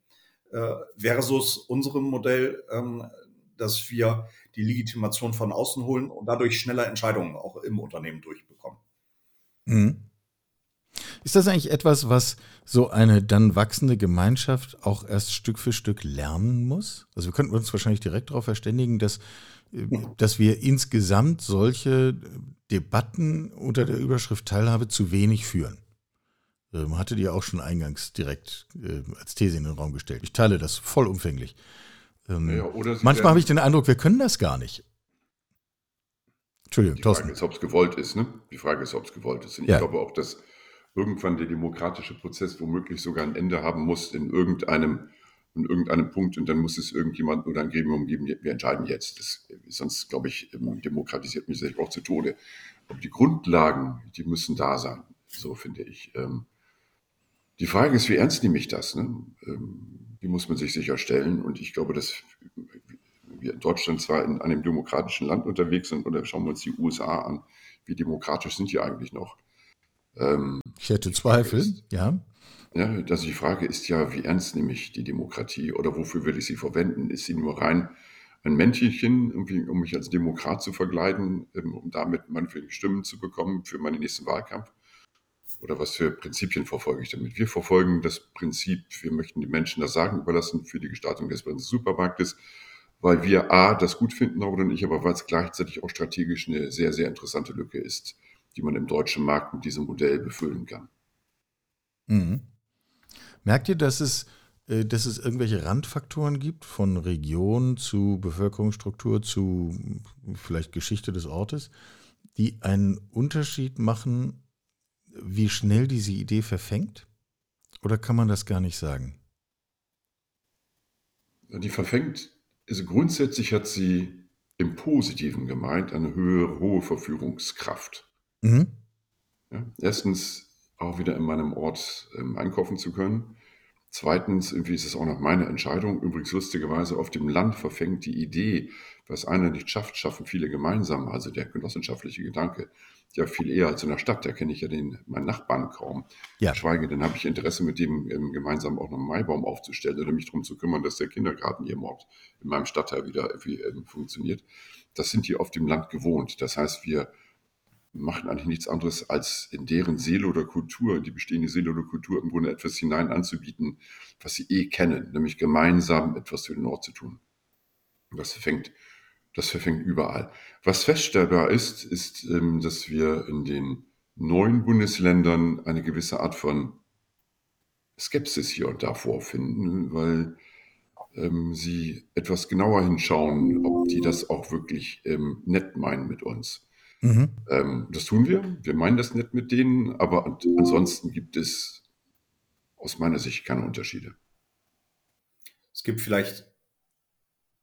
äh, versus unserem Modell, ähm, dass wir die Legitimation von außen holen und dadurch schneller Entscheidungen auch im Unternehmen durchbekommen. Mhm. Ist das eigentlich etwas, was so eine dann wachsende Gemeinschaft auch erst Stück für Stück lernen muss? Also wir könnten uns wahrscheinlich direkt darauf verständigen, dass, äh, dass wir insgesamt solche Debatten unter der Überschrift Teilhabe zu wenig führen. Man ähm, hatte die auch schon eingangs direkt äh, als These in den Raum gestellt. Ich teile das vollumfänglich. Ähm, ja, manchmal habe ich den Eindruck, wir können das gar nicht. Entschuldigung, Die Frage ist, ob es gewollt ist. Ne? Die Frage ist, ob es gewollt ist. Und ja. ich glaube auch, dass irgendwann der demokratische Prozess womöglich sogar ein Ende haben muss in irgendeinem, in irgendeinem Punkt und dann muss es irgendjemand oder ein Gremium geben, wir entscheiden jetzt. Das, sonst, glaube ich, ähm, demokratisiert mich sich auch zu Tode. Aber die Grundlagen, die müssen da sein, so finde ich. Ähm, die Frage ist, wie ernst nehme ich das? Ne? die muss man sich sicher stellen. Und ich glaube, dass wir in Deutschland zwar in einem demokratischen Land unterwegs sind, oder schauen wir uns die USA an, wie demokratisch sind die eigentlich noch? Ähm, ich hätte Zweifel, ist, ja. Ja, also die Frage ist ja, wie ernst nehme ich die Demokratie oder wofür will ich sie verwenden? Ist sie nur rein ein Mäntelchen, um mich als Demokrat zu verkleiden, ähm, um damit meinetwegen Stimmen zu bekommen für meinen nächsten Wahlkampf? oder was für Prinzipien verfolge ich damit? Wir verfolgen das Prinzip, wir möchten den Menschen das Sagen überlassen für die Gestaltung des Supermarktes, weil wir A, das gut finden, Norbert und ich, aber weil es gleichzeitig auch strategisch eine sehr, sehr interessante Lücke ist, die man im deutschen Markt mit diesem Modell befüllen kann. Mhm. Merkt ihr, dass es, äh, dass es irgendwelche Randfaktoren gibt, von Region zu Bevölkerungsstruktur zu vielleicht Geschichte des Ortes, die einen Unterschied machen wie schnell diese Idee verfängt? Oder kann man das gar nicht sagen? Die verfängt Also grundsätzlich hat sie im Positiven gemeint eine höhere, hohe Verführungskraft. Mhm. Ja, erstens auch wieder in meinem Ort ähm, einkaufen zu können. Zweitens, irgendwie ist es auch noch meine Entscheidung. Übrigens lustigerweise auf dem Land verfängt die Idee, was einer nicht schafft, schaffen viele gemeinsam. Also der genossenschaftliche Gedanke, ja viel eher als in der Stadt. Da kenne ich ja den, meinen Nachbarn kaum. Ja. Schweige, dann habe ich Interesse, mit dem ähm, gemeinsam auch noch einen Maibaum aufzustellen oder mich darum zu kümmern, dass der Kindergarten hier im Ort, in meinem Stadtteil wieder irgendwie ähm, funktioniert. Das sind die auf dem Land gewohnt. Das heißt, wir machen eigentlich nichts anderes, als in deren Seele oder Kultur, die bestehende Seele oder Kultur im Grunde etwas hinein anzubieten, was sie eh kennen, nämlich gemeinsam etwas für den Ort zu tun. Das verfängt, das verfängt überall. Was feststellbar ist, ist, ähm, dass wir in den neuen Bundesländern eine gewisse Art von Skepsis hier und da vorfinden, weil ähm, sie etwas genauer hinschauen, ob die das auch wirklich ähm, nett meinen mit uns. Mhm. Ähm, das tun wir. Wir meinen das nett mit denen, aber an- ansonsten gibt es aus meiner Sicht keine Unterschiede. Es gibt vielleicht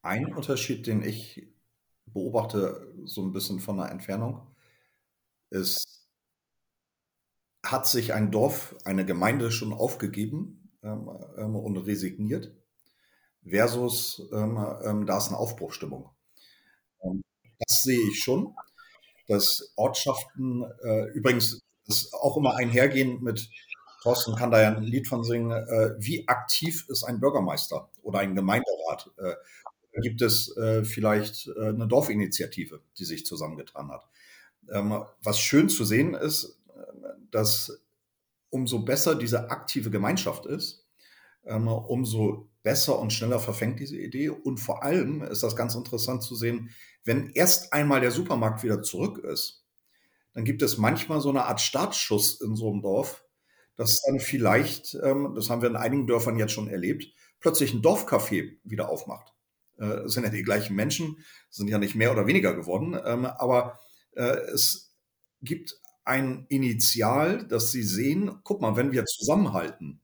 einen Unterschied, den ich beobachte, so ein bisschen von der Entfernung. Es hat sich ein Dorf, eine Gemeinde schon aufgegeben ähm, ähm, und resigniert, versus ähm, ähm, da ist eine Aufbruchstimmung. Ähm, das sehe ich schon, dass Ortschaften, äh, übrigens, das auch immer einhergehen mit, Thorsten kann da ja ein Lied von singen, äh, wie aktiv ist ein Bürgermeister oder ein Gemeinderat? Äh, gibt es äh, vielleicht äh, eine Dorfinitiative, die sich zusammengetan hat? Ähm, was schön zu sehen ist, äh, dass umso besser diese aktive Gemeinschaft ist, ähm, umso besser und schneller verfängt diese Idee. Und vor allem ist das ganz interessant zu sehen, wenn erst einmal der Supermarkt wieder zurück ist, dann gibt es manchmal so eine Art Startschuss in so einem Dorf, dass dann vielleicht, ähm, das haben wir in einigen Dörfern jetzt schon erlebt, plötzlich ein Dorfcafé wieder aufmacht. Äh, Es sind ja die gleichen Menschen, sind ja nicht mehr oder weniger geworden, ähm, aber äh, es gibt ein Initial, dass sie sehen, guck mal, wenn wir zusammenhalten,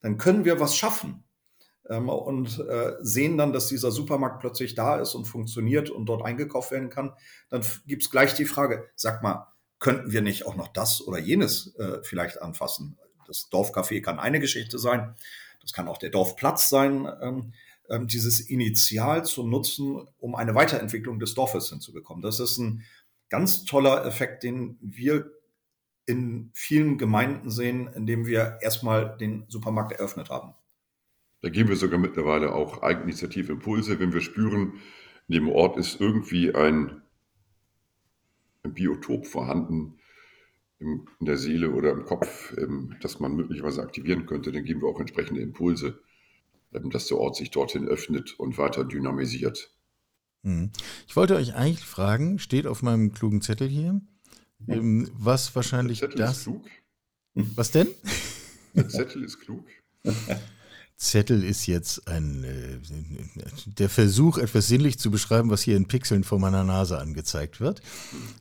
dann können wir was schaffen. Ähm, und äh, sehen dann, dass dieser Supermarkt plötzlich da ist und funktioniert und dort eingekauft werden kann, dann gibt es gleich die Frage, sag mal, könnten wir nicht auch noch das oder jenes äh, vielleicht anfassen? Das Dorfcafé kann eine Geschichte sein, das kann auch der Dorfplatz sein, ähm, ähm, dieses Initial zu nutzen, um eine Weiterentwicklung des Dorfes hinzubekommen. Das ist ein ganz toller Effekt, den wir in vielen Gemeinden sehen, indem wir erstmal den Supermarkt eröffnet haben. Da geben wir sogar mittlerweile auch Eigeninitiative Impulse, wenn wir spüren, in dem Ort ist irgendwie ein, ein Biotop vorhanden im, in der Seele oder im Kopf, ähm, das man möglicherweise aktivieren könnte, dann geben wir auch entsprechende Impulse, ähm, dass der Ort sich dorthin öffnet und weiter dynamisiert. Mhm. Ich wollte euch eigentlich fragen, steht auf meinem klugen Zettel hier, ähm, was wahrscheinlich Der Zettel ist das. klug. Was denn? Der Zettel ist klug. Zettel ist jetzt ein äh, der Versuch, etwas sinnlich zu beschreiben, was hier in Pixeln vor meiner Nase angezeigt wird.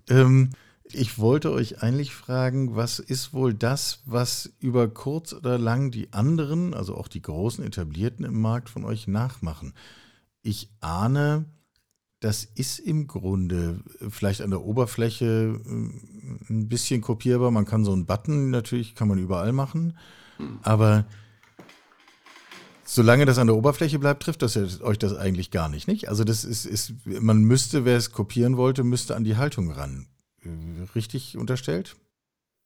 Ähm, ich wollte euch eigentlich fragen, was ist wohl das, was über kurz oder lang die anderen, also auch die großen etablierten im Markt von euch nachmachen? Ich ahne, das ist im Grunde vielleicht an der Oberfläche äh, ein bisschen kopierbar. Man kann so einen Button natürlich, kann man überall machen, aber Solange das an der Oberfläche bleibt, trifft das euch das eigentlich gar nicht, nicht? Also das ist, ist man müsste, wer es kopieren wollte, müsste an die Haltung ran. Äh, Richtig unterstellt?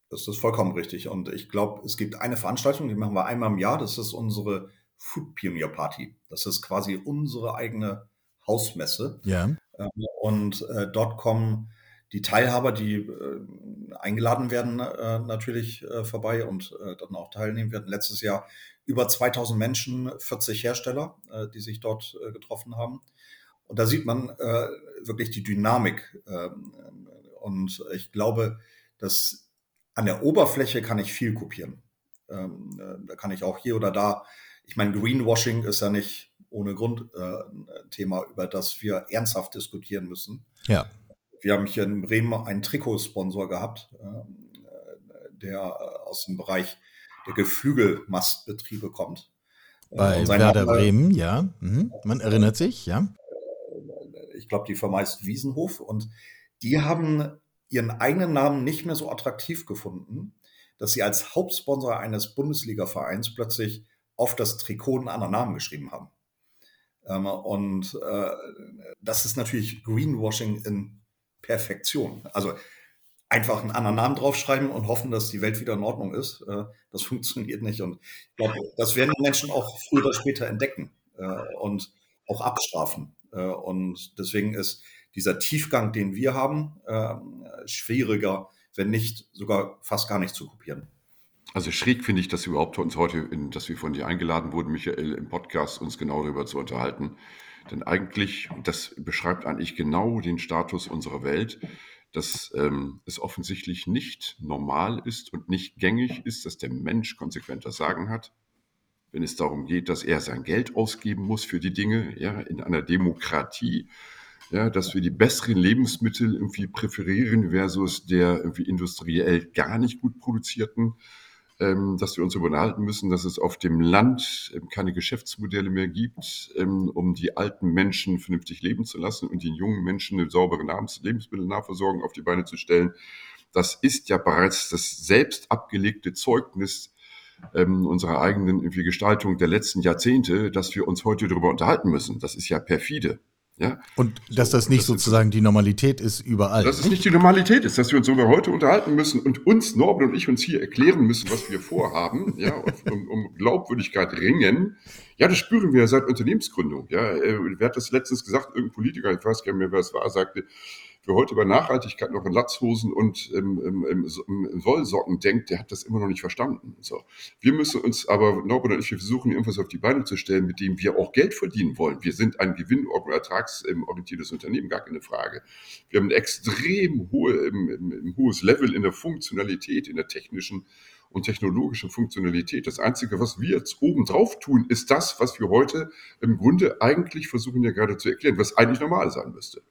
Das ist vollkommen richtig. Und ich glaube, es gibt eine Veranstaltung, die machen wir einmal im Jahr. Das ist unsere Food Pionier Party. Das ist quasi unsere eigene Hausmesse. Ja. Ähm, Und äh, dort kommen die Teilhaber, die äh, eingeladen werden, äh, natürlich äh, vorbei und äh, dann auch teilnehmen werden. Letztes Jahr über 2000 Menschen, 40 Hersteller, äh, die sich dort äh, getroffen haben. Und da sieht man wirklich die Dynamik. ähm, Und ich glaube, dass an der Oberfläche kann ich viel kopieren. Ähm, äh, Da kann ich auch hier oder da, ich meine, Greenwashing ist ja nicht ohne Grund ein Thema, über das wir ernsthaft diskutieren müssen. Ja. Wir haben hier in Bremen einen Trikotsponsor gehabt, äh, der äh, aus dem Bereich der Geflügelmastbetriebe kommt. Äh, Bei Werder Name- Bremen, ja. Mhm. Man erinnert sich, ja. ich glaube, die Firma heißt Wiesenhof und die haben ihren eigenen Namen nicht mehr so attraktiv gefunden, dass sie als Hauptsponsor eines Bundesliga-Vereins plötzlich auf das Trikot einen anderen Namen geschrieben haben. Ähm, und äh, das ist natürlich Greenwashing in Perfektion. Also einfach einen anderen Namen draufschreiben und hoffen, dass die Welt wieder in Ordnung ist. Äh, das funktioniert nicht. Und ich glaube, das werden Menschen auch früher oder später entdecken äh, und auch abstrafen. Äh, und deswegen ist dieser Tiefgang, den wir haben, schwieriger, wenn nicht sogar fast gar nicht zu kopieren. Also schräg finde ich, dass wir überhaupt uns heute, in, dass wir von dir eingeladen wurden, Michael, im Podcast uns genau darüber zu unterhalten. Denn eigentlich, das beschreibt eigentlich genau den Status unserer Welt, dass ähm, es offensichtlich nicht normal ist und nicht gängig ist, dass der Mensch konsequent das Sagen hat, wenn es darum geht, dass er sein Geld ausgeben muss für die Dinge, ja, in einer Demokratie, ja, dass wir die besseren Lebensmittel irgendwie präferieren versus der irgendwie industriell gar nicht gut produzierten, ähm, dass wir uns unterhalten müssen, dass es auf dem Land ähm, keine Geschäftsmodelle mehr gibt, ähm, um die alten Menschen vernünftig leben zu lassen und den jungen Menschen eine saubere Lebensmittelnahversorgung auf die Beine zu stellen. Das ist ja bereits das selbst abgelegte Zeugnis ähm, unserer eigenen Gestaltung der letzten Jahrzehnte, dass wir uns heute darüber unterhalten müssen. Das ist ja perfide. Ja? Und dass so, das nicht das sozusagen ist, die Normalität ist überall. Dass es nicht die Normalität ist, dass wir uns darüber heute unterhalten müssen und uns, Norbert und ich, uns hier erklären müssen, was wir vorhaben, ja, um, um Glaubwürdigkeit ringen. Ja, das spüren wir ja seit Unternehmensgründung. Ja, äh, wer hat das letztens gesagt? Irgendein Politiker, ich weiß gar nicht mehr, wer es war, sagte, wer heute über Nachhaltigkeit noch in Latzhosen und im, im, im, im Wollsocken denkt, der hat das immer noch nicht verstanden. So. Wir müssen uns aber, Norbert und ich, wir versuchen irgendwas auf die Beine zu stellen, mit dem wir auch Geld verdienen wollen. Wir sind ein gewinn- und ertragsorientiertes Unternehmen, gar keine Frage. Wir haben ein extrem hohe, hohes Level in der Funktionalität, in der technischen und technologischen Funktionalität. Das Einzige, was wir jetzt oben drauf tun, ist das, was wir heute im Grunde eigentlich versuchen ja gerade zu erklären, was eigentlich normal sein müsste.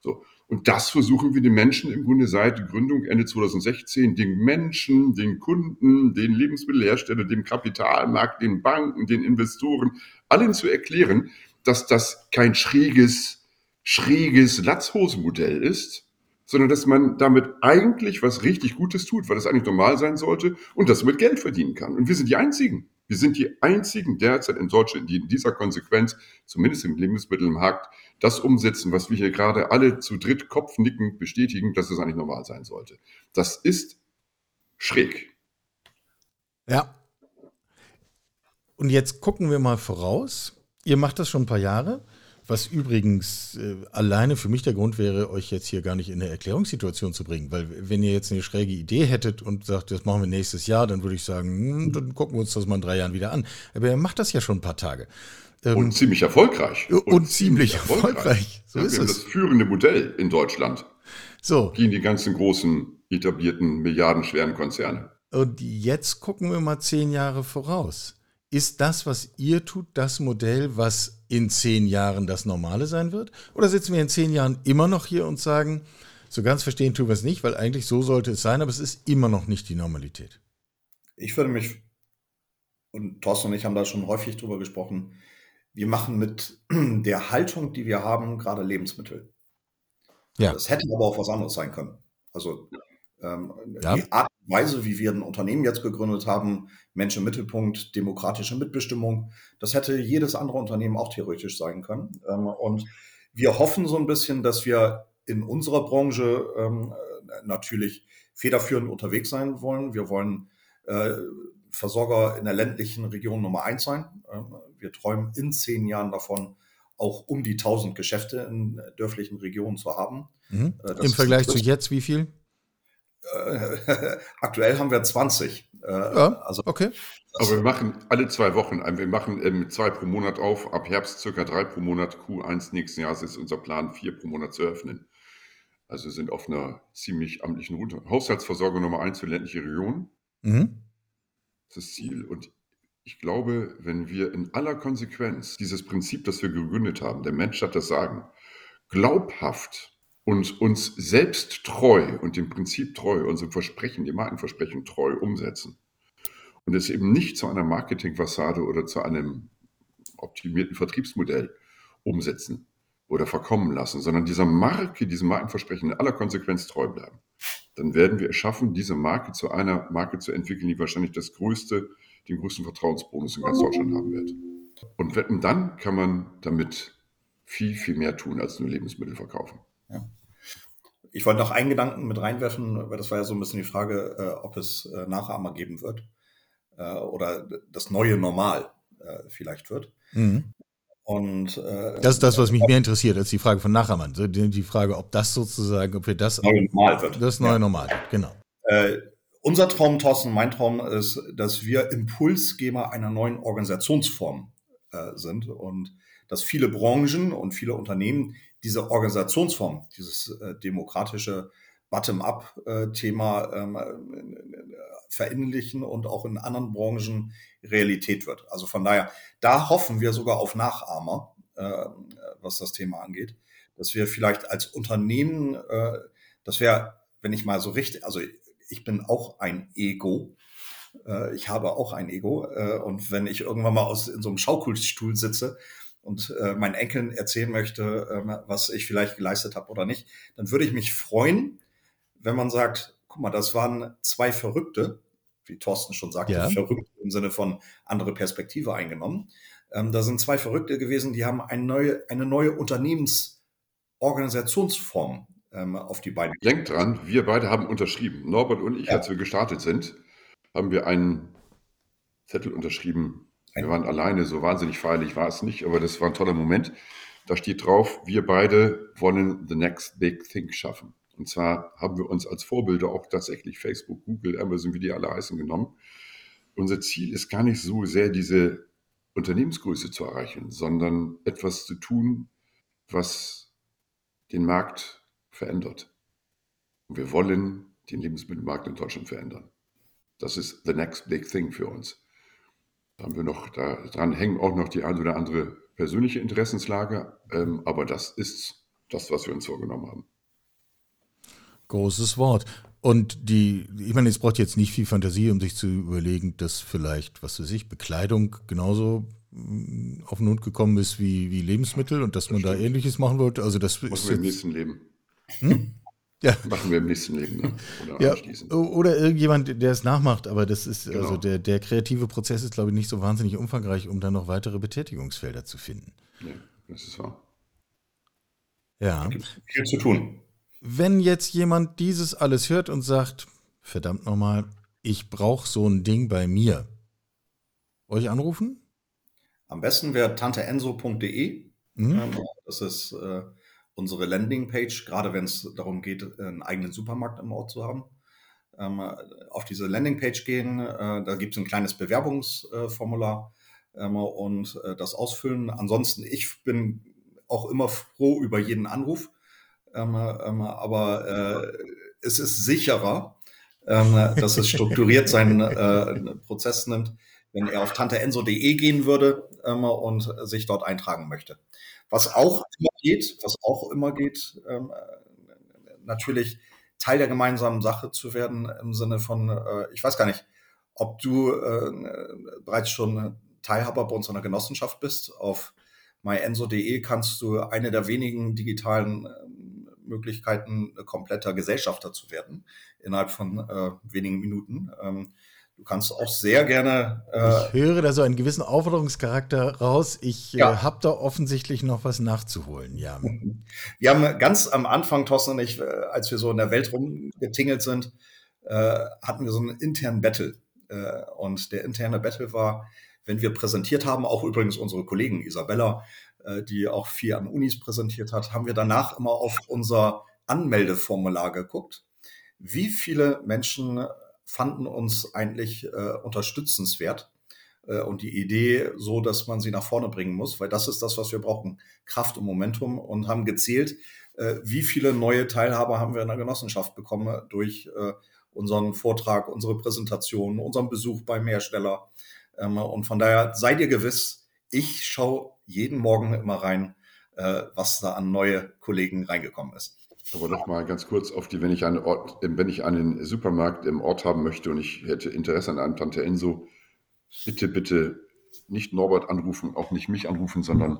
So. Und das versuchen wir den Menschen im Grunde seit Gründung Ende 2016, den Menschen, den Kunden, den Lebensmittelherstellern, dem Kapitalmarkt, den Banken, den Investoren, allen zu erklären, dass das kein schräges, schräges Latzhosenmodell ist, sondern dass man damit eigentlich was richtig Gutes tut, weil das eigentlich normal sein sollte und dass man mit Geld verdienen kann. Und wir sind die Einzigen. Wir sind die einzigen derzeit in Deutschland, die in dieser Konsequenz, zumindest im Lebensmittelmarkt, das umsetzen, was wir hier gerade alle zu dritt kopfnickend bestätigen, dass es eigentlich normal sein sollte. Das ist schräg. Ja. Und jetzt gucken wir mal voraus. Ihr macht das schon ein paar Jahre. Was übrigens äh, alleine für mich der Grund wäre, euch jetzt hier gar nicht in eine Erklärungssituation zu bringen. Weil wenn ihr jetzt eine schräge Idee hättet und sagt, das machen wir nächstes Jahr, dann würde ich sagen, hm, dann gucken wir uns das mal in drei Jahren wieder an. Aber ihr macht das ja schon ein paar Tage. Ähm, und ziemlich erfolgreich. Und, und ziemlich erfolgreich. erfolgreich. So ja, ist wir es. das führende Modell in Deutschland. So. Gegen die ganzen großen, etablierten, milliardenschweren Konzerne. Und jetzt gucken wir mal zehn Jahre voraus. Ist das, was ihr tut, das Modell, was in zehn Jahren das Normale sein wird? Oder sitzen wir in zehn Jahren immer noch hier und sagen, so ganz verstehen tun wir es nicht, weil eigentlich so sollte es sein, aber es ist immer noch nicht die Normalität? Ich würde mich, und Thorsten und ich haben da schon häufig drüber gesprochen, wir machen mit der Haltung, die wir haben, gerade Lebensmittel. Ja. Das hätte aber auch was anderes sein können. Also ja. die Art und Weise, wie wir ein Unternehmen jetzt gegründet haben, Mensch im Mittelpunkt, demokratische Mitbestimmung, das hätte jedes andere Unternehmen auch theoretisch sein können. Ähm, und wir hoffen so ein bisschen, dass wir in unserer Branche ähm, natürlich federführend unterwegs sein wollen. Wir wollen äh, Versorger in der ländlichen Region Nummer eins sein. Ähm, wir träumen in zehn Jahren davon, auch um die 1000 Geschäfte in dörflichen Regionen zu haben. Mhm. Äh, Im Vergleich zu jetzt wie viel? Äh, aktuell haben wir 20. Äh, ja, also, okay. Aber wir machen alle zwei Wochen, wir machen ähm, zwei pro Monat auf, ab Herbst circa drei pro Monat, Q1 nächsten Jahres ist unser Plan, vier pro Monat zu öffnen. Also sind auf einer ziemlich amtlichen Route. Haushaltsversorgung Nummer eins für ländliche Regionen. Mhm. Das ist das Ziel. Und ich glaube, wenn wir in aller Konsequenz dieses Prinzip, das wir gegründet haben, der Mensch hat das Sagen, glaubhaft und uns selbst treu und dem Prinzip treu, unserem Versprechen, dem Markenversprechen treu umsetzen und es eben nicht zu einer Marketingfassade oder zu einem optimierten Vertriebsmodell umsetzen, oder verkommen lassen, sondern dieser Marke, diesem Markenversprechen in aller Konsequenz treu bleiben, dann werden wir es schaffen, diese Marke zu einer Marke zu entwickeln, die wahrscheinlich das größte, den größten Vertrauensbonus in ganz Deutschland haben wird. Und dann kann man damit viel, viel mehr tun, als nur Lebensmittel verkaufen. Ja. Ich wollte noch einen Gedanken mit reinwerfen, weil das war ja so ein bisschen die Frage, äh, ob es äh, Nachahmer geben wird äh, oder das neue Normal äh, vielleicht wird. Mhm. Und äh, das ist das, was mich mehr interessiert als die Frage von Nachhermann. Die Frage, ob das sozusagen, ob wir das neue Normal wird. Das neue ja. Normal wird, genau. Äh, unser Traum, Thorsten, mein Traum ist, dass wir Impulsgeber einer neuen Organisationsform sind und dass viele Branchen und viele Unternehmen diese Organisationsform, dieses äh, demokratische Bottom-up-Thema ähm, verinnerlichen und auch in anderen Branchen Realität wird. Also von daher, da hoffen wir sogar auf Nachahmer, äh, was das Thema angeht, dass wir vielleicht als Unternehmen, äh, das wäre, wenn ich mal so richtig, also ich bin auch ein Ego, äh, ich habe auch ein Ego äh, und wenn ich irgendwann mal aus in so einem Schaukelstuhl sitze und äh, meinen Enkeln erzählen möchte, ähm, was ich vielleicht geleistet habe oder nicht, dann würde ich mich freuen, wenn man sagt, guck mal, das waren zwei Verrückte, wie Thorsten schon sagte, ja. verrückt im Sinne von andere Perspektive eingenommen. Ähm, da sind zwei Verrückte gewesen, die haben eine neue, eine neue Unternehmensorganisationsform ähm, auf die Beine. Denkt dran, wir beide haben unterschrieben. Norbert und ich, ja. als wir gestartet sind, haben wir einen Zettel unterschrieben. Wir waren alleine, so wahnsinnig feierlich war es nicht, aber das war ein toller Moment. Da steht drauf, wir beide wollen the next big thing schaffen. Und zwar haben wir uns als Vorbilder auch tatsächlich Facebook, Google, Amazon, wie die alle heißen, genommen. Unser Ziel ist gar nicht so sehr diese Unternehmensgröße zu erreichen, sondern etwas zu tun, was den Markt verändert. Und wir wollen den Lebensmittelmarkt in Deutschland verändern. Das ist the next big thing für uns. Da haben wir noch, da dran hängen auch noch die ein oder andere persönliche Interessenslage, ähm, aber das ist das, was wir uns vorgenommen haben. Großes Wort. Und die, ich meine, es braucht jetzt nicht viel Fantasie, um sich zu überlegen, dass vielleicht, was weiß ich, Bekleidung genauso mm, auf den Hund gekommen ist wie, wie Lebensmittel und dass das man stimmt. da Ähnliches machen wollte. Also das Machen ist wir im nächsten Leben. Hm? Ja. Machen wir im nächsten Leben. Ne? Oder, ja, oder irgendjemand, der es nachmacht, aber das ist, genau. also der, der kreative Prozess ist, glaube ich, nicht so wahnsinnig umfangreich, um dann noch weitere Betätigungsfelder zu finden. Ja, das ist wahr. Ja. Viel zu tun. Wenn jetzt jemand dieses alles hört und sagt, verdammt nochmal, ich brauche so ein Ding bei mir, euch anrufen? Am besten wäre tanteenso.de. Mhm. Das ist äh, unsere Landingpage, gerade wenn es darum geht, einen eigenen Supermarkt im Ort zu haben. Ähm, auf diese Landingpage gehen, äh, da gibt es ein kleines Bewerbungsformular ähm, und äh, das ausfüllen. Ansonsten, ich bin auch immer froh über jeden Anruf. Ähm, aber äh, es ist sicherer, dass es strukturiert seinen Prozess nimmt, wenn er auf tanteenso.de gehen würde ähm, und sich dort eintragen möchte. Was auch immer geht, was auch immer geht, ähm, natürlich Teil der gemeinsamen Sache zu werden im Sinne von, äh, ich weiß gar nicht, ob du äh, bereits schon Teilhaber bei uns einer Genossenschaft bist. Auf myenso.de kannst du eine der wenigen digitalen Möglichkeiten, kompletter Gesellschafter zu werden innerhalb von äh, wenigen Minuten. Ähm, du kannst auch sehr gerne. Äh, ich höre da so einen gewissen Aufforderungscharakter raus. Ich äh, ja. äh, habe da offensichtlich noch was nachzuholen, ja. Wir haben ganz am Anfang, Thorsten und ich, äh, als wir so in der Welt rumgetingelt sind, äh, hatten wir so einen internen Battle. und der interne Battle war, wenn wir präsentiert haben, auch übrigens unsere Kollegen Isabella äh, die auch viel an Unis präsentiert hat, haben wir danach immer auf unser Anmeldeformular geguckt. Wie viele Menschen fanden uns eigentlich äh, unterstützenswert äh, und die Idee so, dass man sie nach vorne bringen muss, weil das ist das, was wir brauchen, Kraft und Momentum und haben gezählt, äh, wie viele neue Teilhaber haben wir in der Genossenschaft bekommen durch äh, unseren Vortrag, unsere Präsentation, unseren Besuch beim Hersteller. Ähm, und von daher seid ihr gewiss, ich schaue jeden Morgen immer rein, äh, was da an neue Kollegen reingekommen ist. Aber noch mal ganz kurz auf die, wenn ich einen Ort, wenn ich einen Supermarkt im Ort haben möchte und ich hätte Interesse an einem Tante Enso, bitte, bitte nicht Norbert anrufen, auch nicht mich anrufen, sondern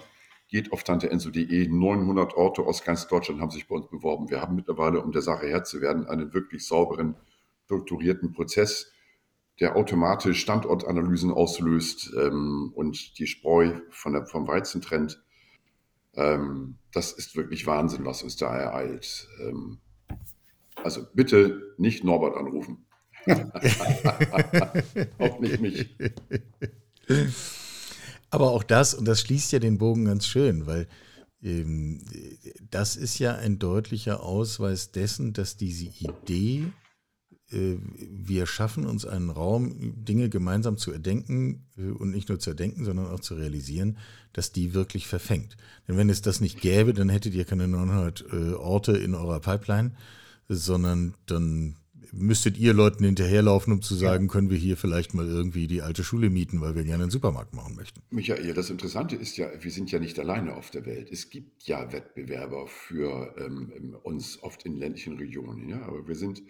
geht auf tanteenso.de. 900 Orte aus ganz Deutschland haben sich bei uns beworben. Wir haben mittlerweile, um der Sache Herr zu werden, einen wirklich sauberen, strukturierten Prozess, der automatisch Standortanalysen auslöst ähm, und die Spreu von der, vom Weizen trennt. Ähm, das ist wirklich Wahnsinn, was uns da ereilt. Ähm, also bitte nicht Norbert anrufen. auch nicht mich. Aber auch das, und das schließt ja den Bogen ganz schön, weil ähm, das ist ja ein deutlicher Ausweis dessen, dass diese Idee, wir schaffen uns einen Raum, Dinge gemeinsam zu erdenken äh, und nicht nur zu erdenken, sondern auch zu realisieren, dass die wirklich verfängt. Denn wenn es das nicht gäbe, dann hättet ihr keine 900 äh, Orte in eurer Pipeline, sondern dann müsstet ihr Leuten hinterherlaufen, um zu sagen, können wir hier vielleicht mal irgendwie die alte Schule mieten, weil wir gerne einen Supermarkt machen möchten. Michael, das Interessante ist ja, wir sind ja nicht alleine auf der Welt. Es gibt ja Wettbewerber für ähm, uns oft in ländlichen Regionen, ja, aber wir sind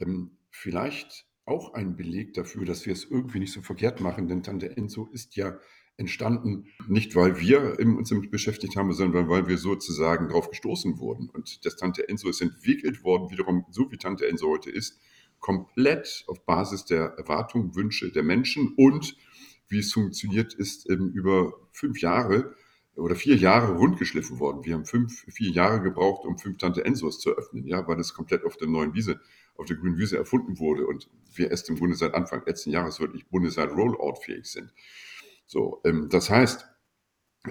ähm, vielleicht auch ein Beleg dafür, dass wir es irgendwie nicht so verkehrt machen, denn Tante Enzo ist ja entstanden, nicht weil wir uns damit beschäftigt haben, sondern weil wir sozusagen darauf gestoßen wurden. Und das Tante Enso ist entwickelt worden, wiederum so wie Tante Enso heute ist, komplett auf Basis der Erwartungen, Wünsche der Menschen und wie es funktioniert, ist ähm, über fünf Jahre oder vier Jahre rundgeschliffen worden. Wir haben fünf, vier Jahre gebraucht, um fünf Tante Ensos zu öffnen, ja, weil es komplett auf der neuen Wiese, auf der grünen Wiese erfunden wurde und wir erst im Grunde seit Anfang letzten Jahres wirklich bundesweit Rollout-fähig sind. So, ähm, das heißt,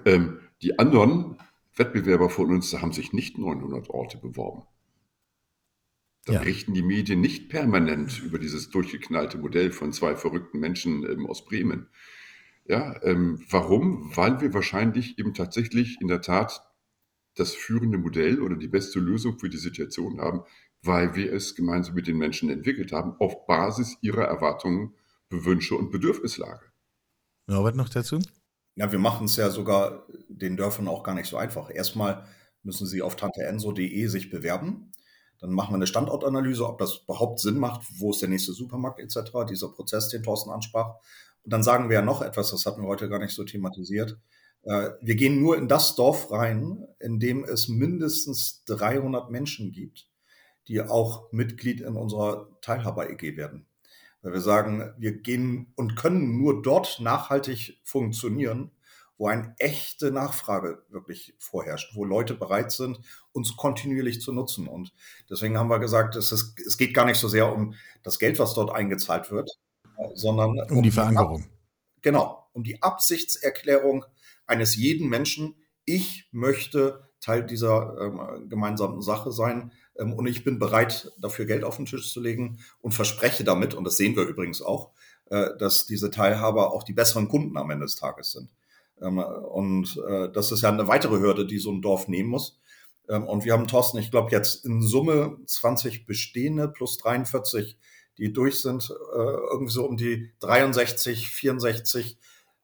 ähm, die anderen Wettbewerber von uns haben sich nicht 900 Orte beworben. Da ja. berichten die Medien nicht permanent über dieses durchgeknallte Modell von zwei verrückten Menschen ähm, aus Bremen. Ja, ähm, warum? Weil wir wahrscheinlich eben tatsächlich in der Tat das führende Modell oder die beste Lösung für die Situation haben, weil wir es gemeinsam mit den Menschen entwickelt haben, auf Basis ihrer Erwartungen, Wünsche und Bedürfnislage. Norbert noch dazu? Ja, wir machen es ja sogar den Dörfern auch gar nicht so einfach. Erstmal müssen sie auf tanteenso.de sich bewerben. Dann machen wir eine Standortanalyse, ob das überhaupt Sinn macht, wo ist der nächste Supermarkt etc., dieser Prozess, den Thorsten ansprach. Und dann sagen wir ja noch etwas, das hatten wir heute gar nicht so thematisiert. Äh, wir gehen nur in das Dorf rein, in dem es mindestens 300 Menschen gibt, die auch Mitglied in unserer Teilhaber-EG werden. Weil wir sagen, wir gehen und können nur dort nachhaltig funktionieren, wo eine echte Nachfrage wirklich vorherrscht, wo Leute bereit sind, uns kontinuierlich zu nutzen. Und deswegen haben wir gesagt, es, ist, es geht gar nicht so sehr um das Geld, was dort eingezahlt wird, sondern um, um die Verankerung. Die genau, um die Absichtserklärung eines jeden Menschen, ich möchte Teil dieser ähm, gemeinsamen Sache sein ähm, und ich bin bereit, dafür Geld auf den Tisch zu legen und verspreche damit, und das sehen wir übrigens auch, äh, dass diese Teilhaber auch die besseren Kunden am Ende des Tages sind. Ähm, und äh, das ist ja eine weitere Hürde, die so ein Dorf nehmen muss. Ähm, und wir haben, Thorsten, ich glaube jetzt in Summe 20 bestehende plus 43, die durch sind, äh, irgendwie so um die 63, 64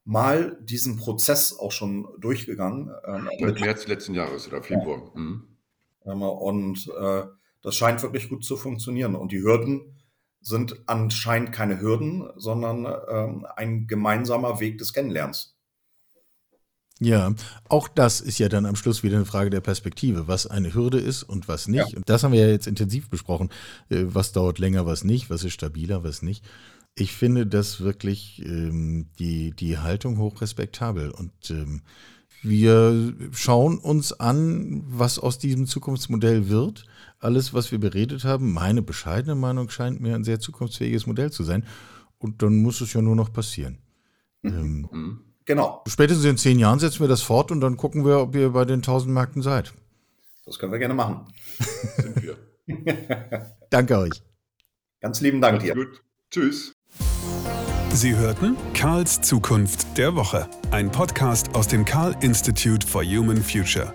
Mal diesen Prozess auch schon durchgegangen. Seit März letzten Jahres oder Februar. Ja. Mhm. Und äh, das scheint wirklich gut zu funktionieren. Und die Hürden sind anscheinend keine Hürden, sondern ähm, ein gemeinsamer Weg des Kennenlernens. Ja, auch das ist ja dann am Schluss wieder eine Frage der Perspektive, was eine Hürde ist und was nicht. Ja. Und das haben wir ja jetzt intensiv besprochen. Äh, was dauert länger, was nicht, was ist stabiler, was nicht. Ich finde das wirklich ähm, die, die Haltung hochrespektabel. Und ähm, wir schauen uns an, was aus diesem Zukunftsmodell wird. Alles, was wir beredet haben, meine bescheidene Meinung scheint mir ein sehr zukunftsfähiges Modell zu sein. Und dann muss es ja nur noch passieren. Mhm. Ähm, mhm. Genau. Spätestens in zehn Jahren setzen wir das fort und dann gucken wir, ob ihr bei den tausend Märkten seid. Das können wir gerne machen. Sind wir. Danke euch. Ganz lieben Dank dir. Gut. Tschüss. Sie hörten Karls Zukunft der Woche, ein Podcast aus dem Karl Institute for Human Future.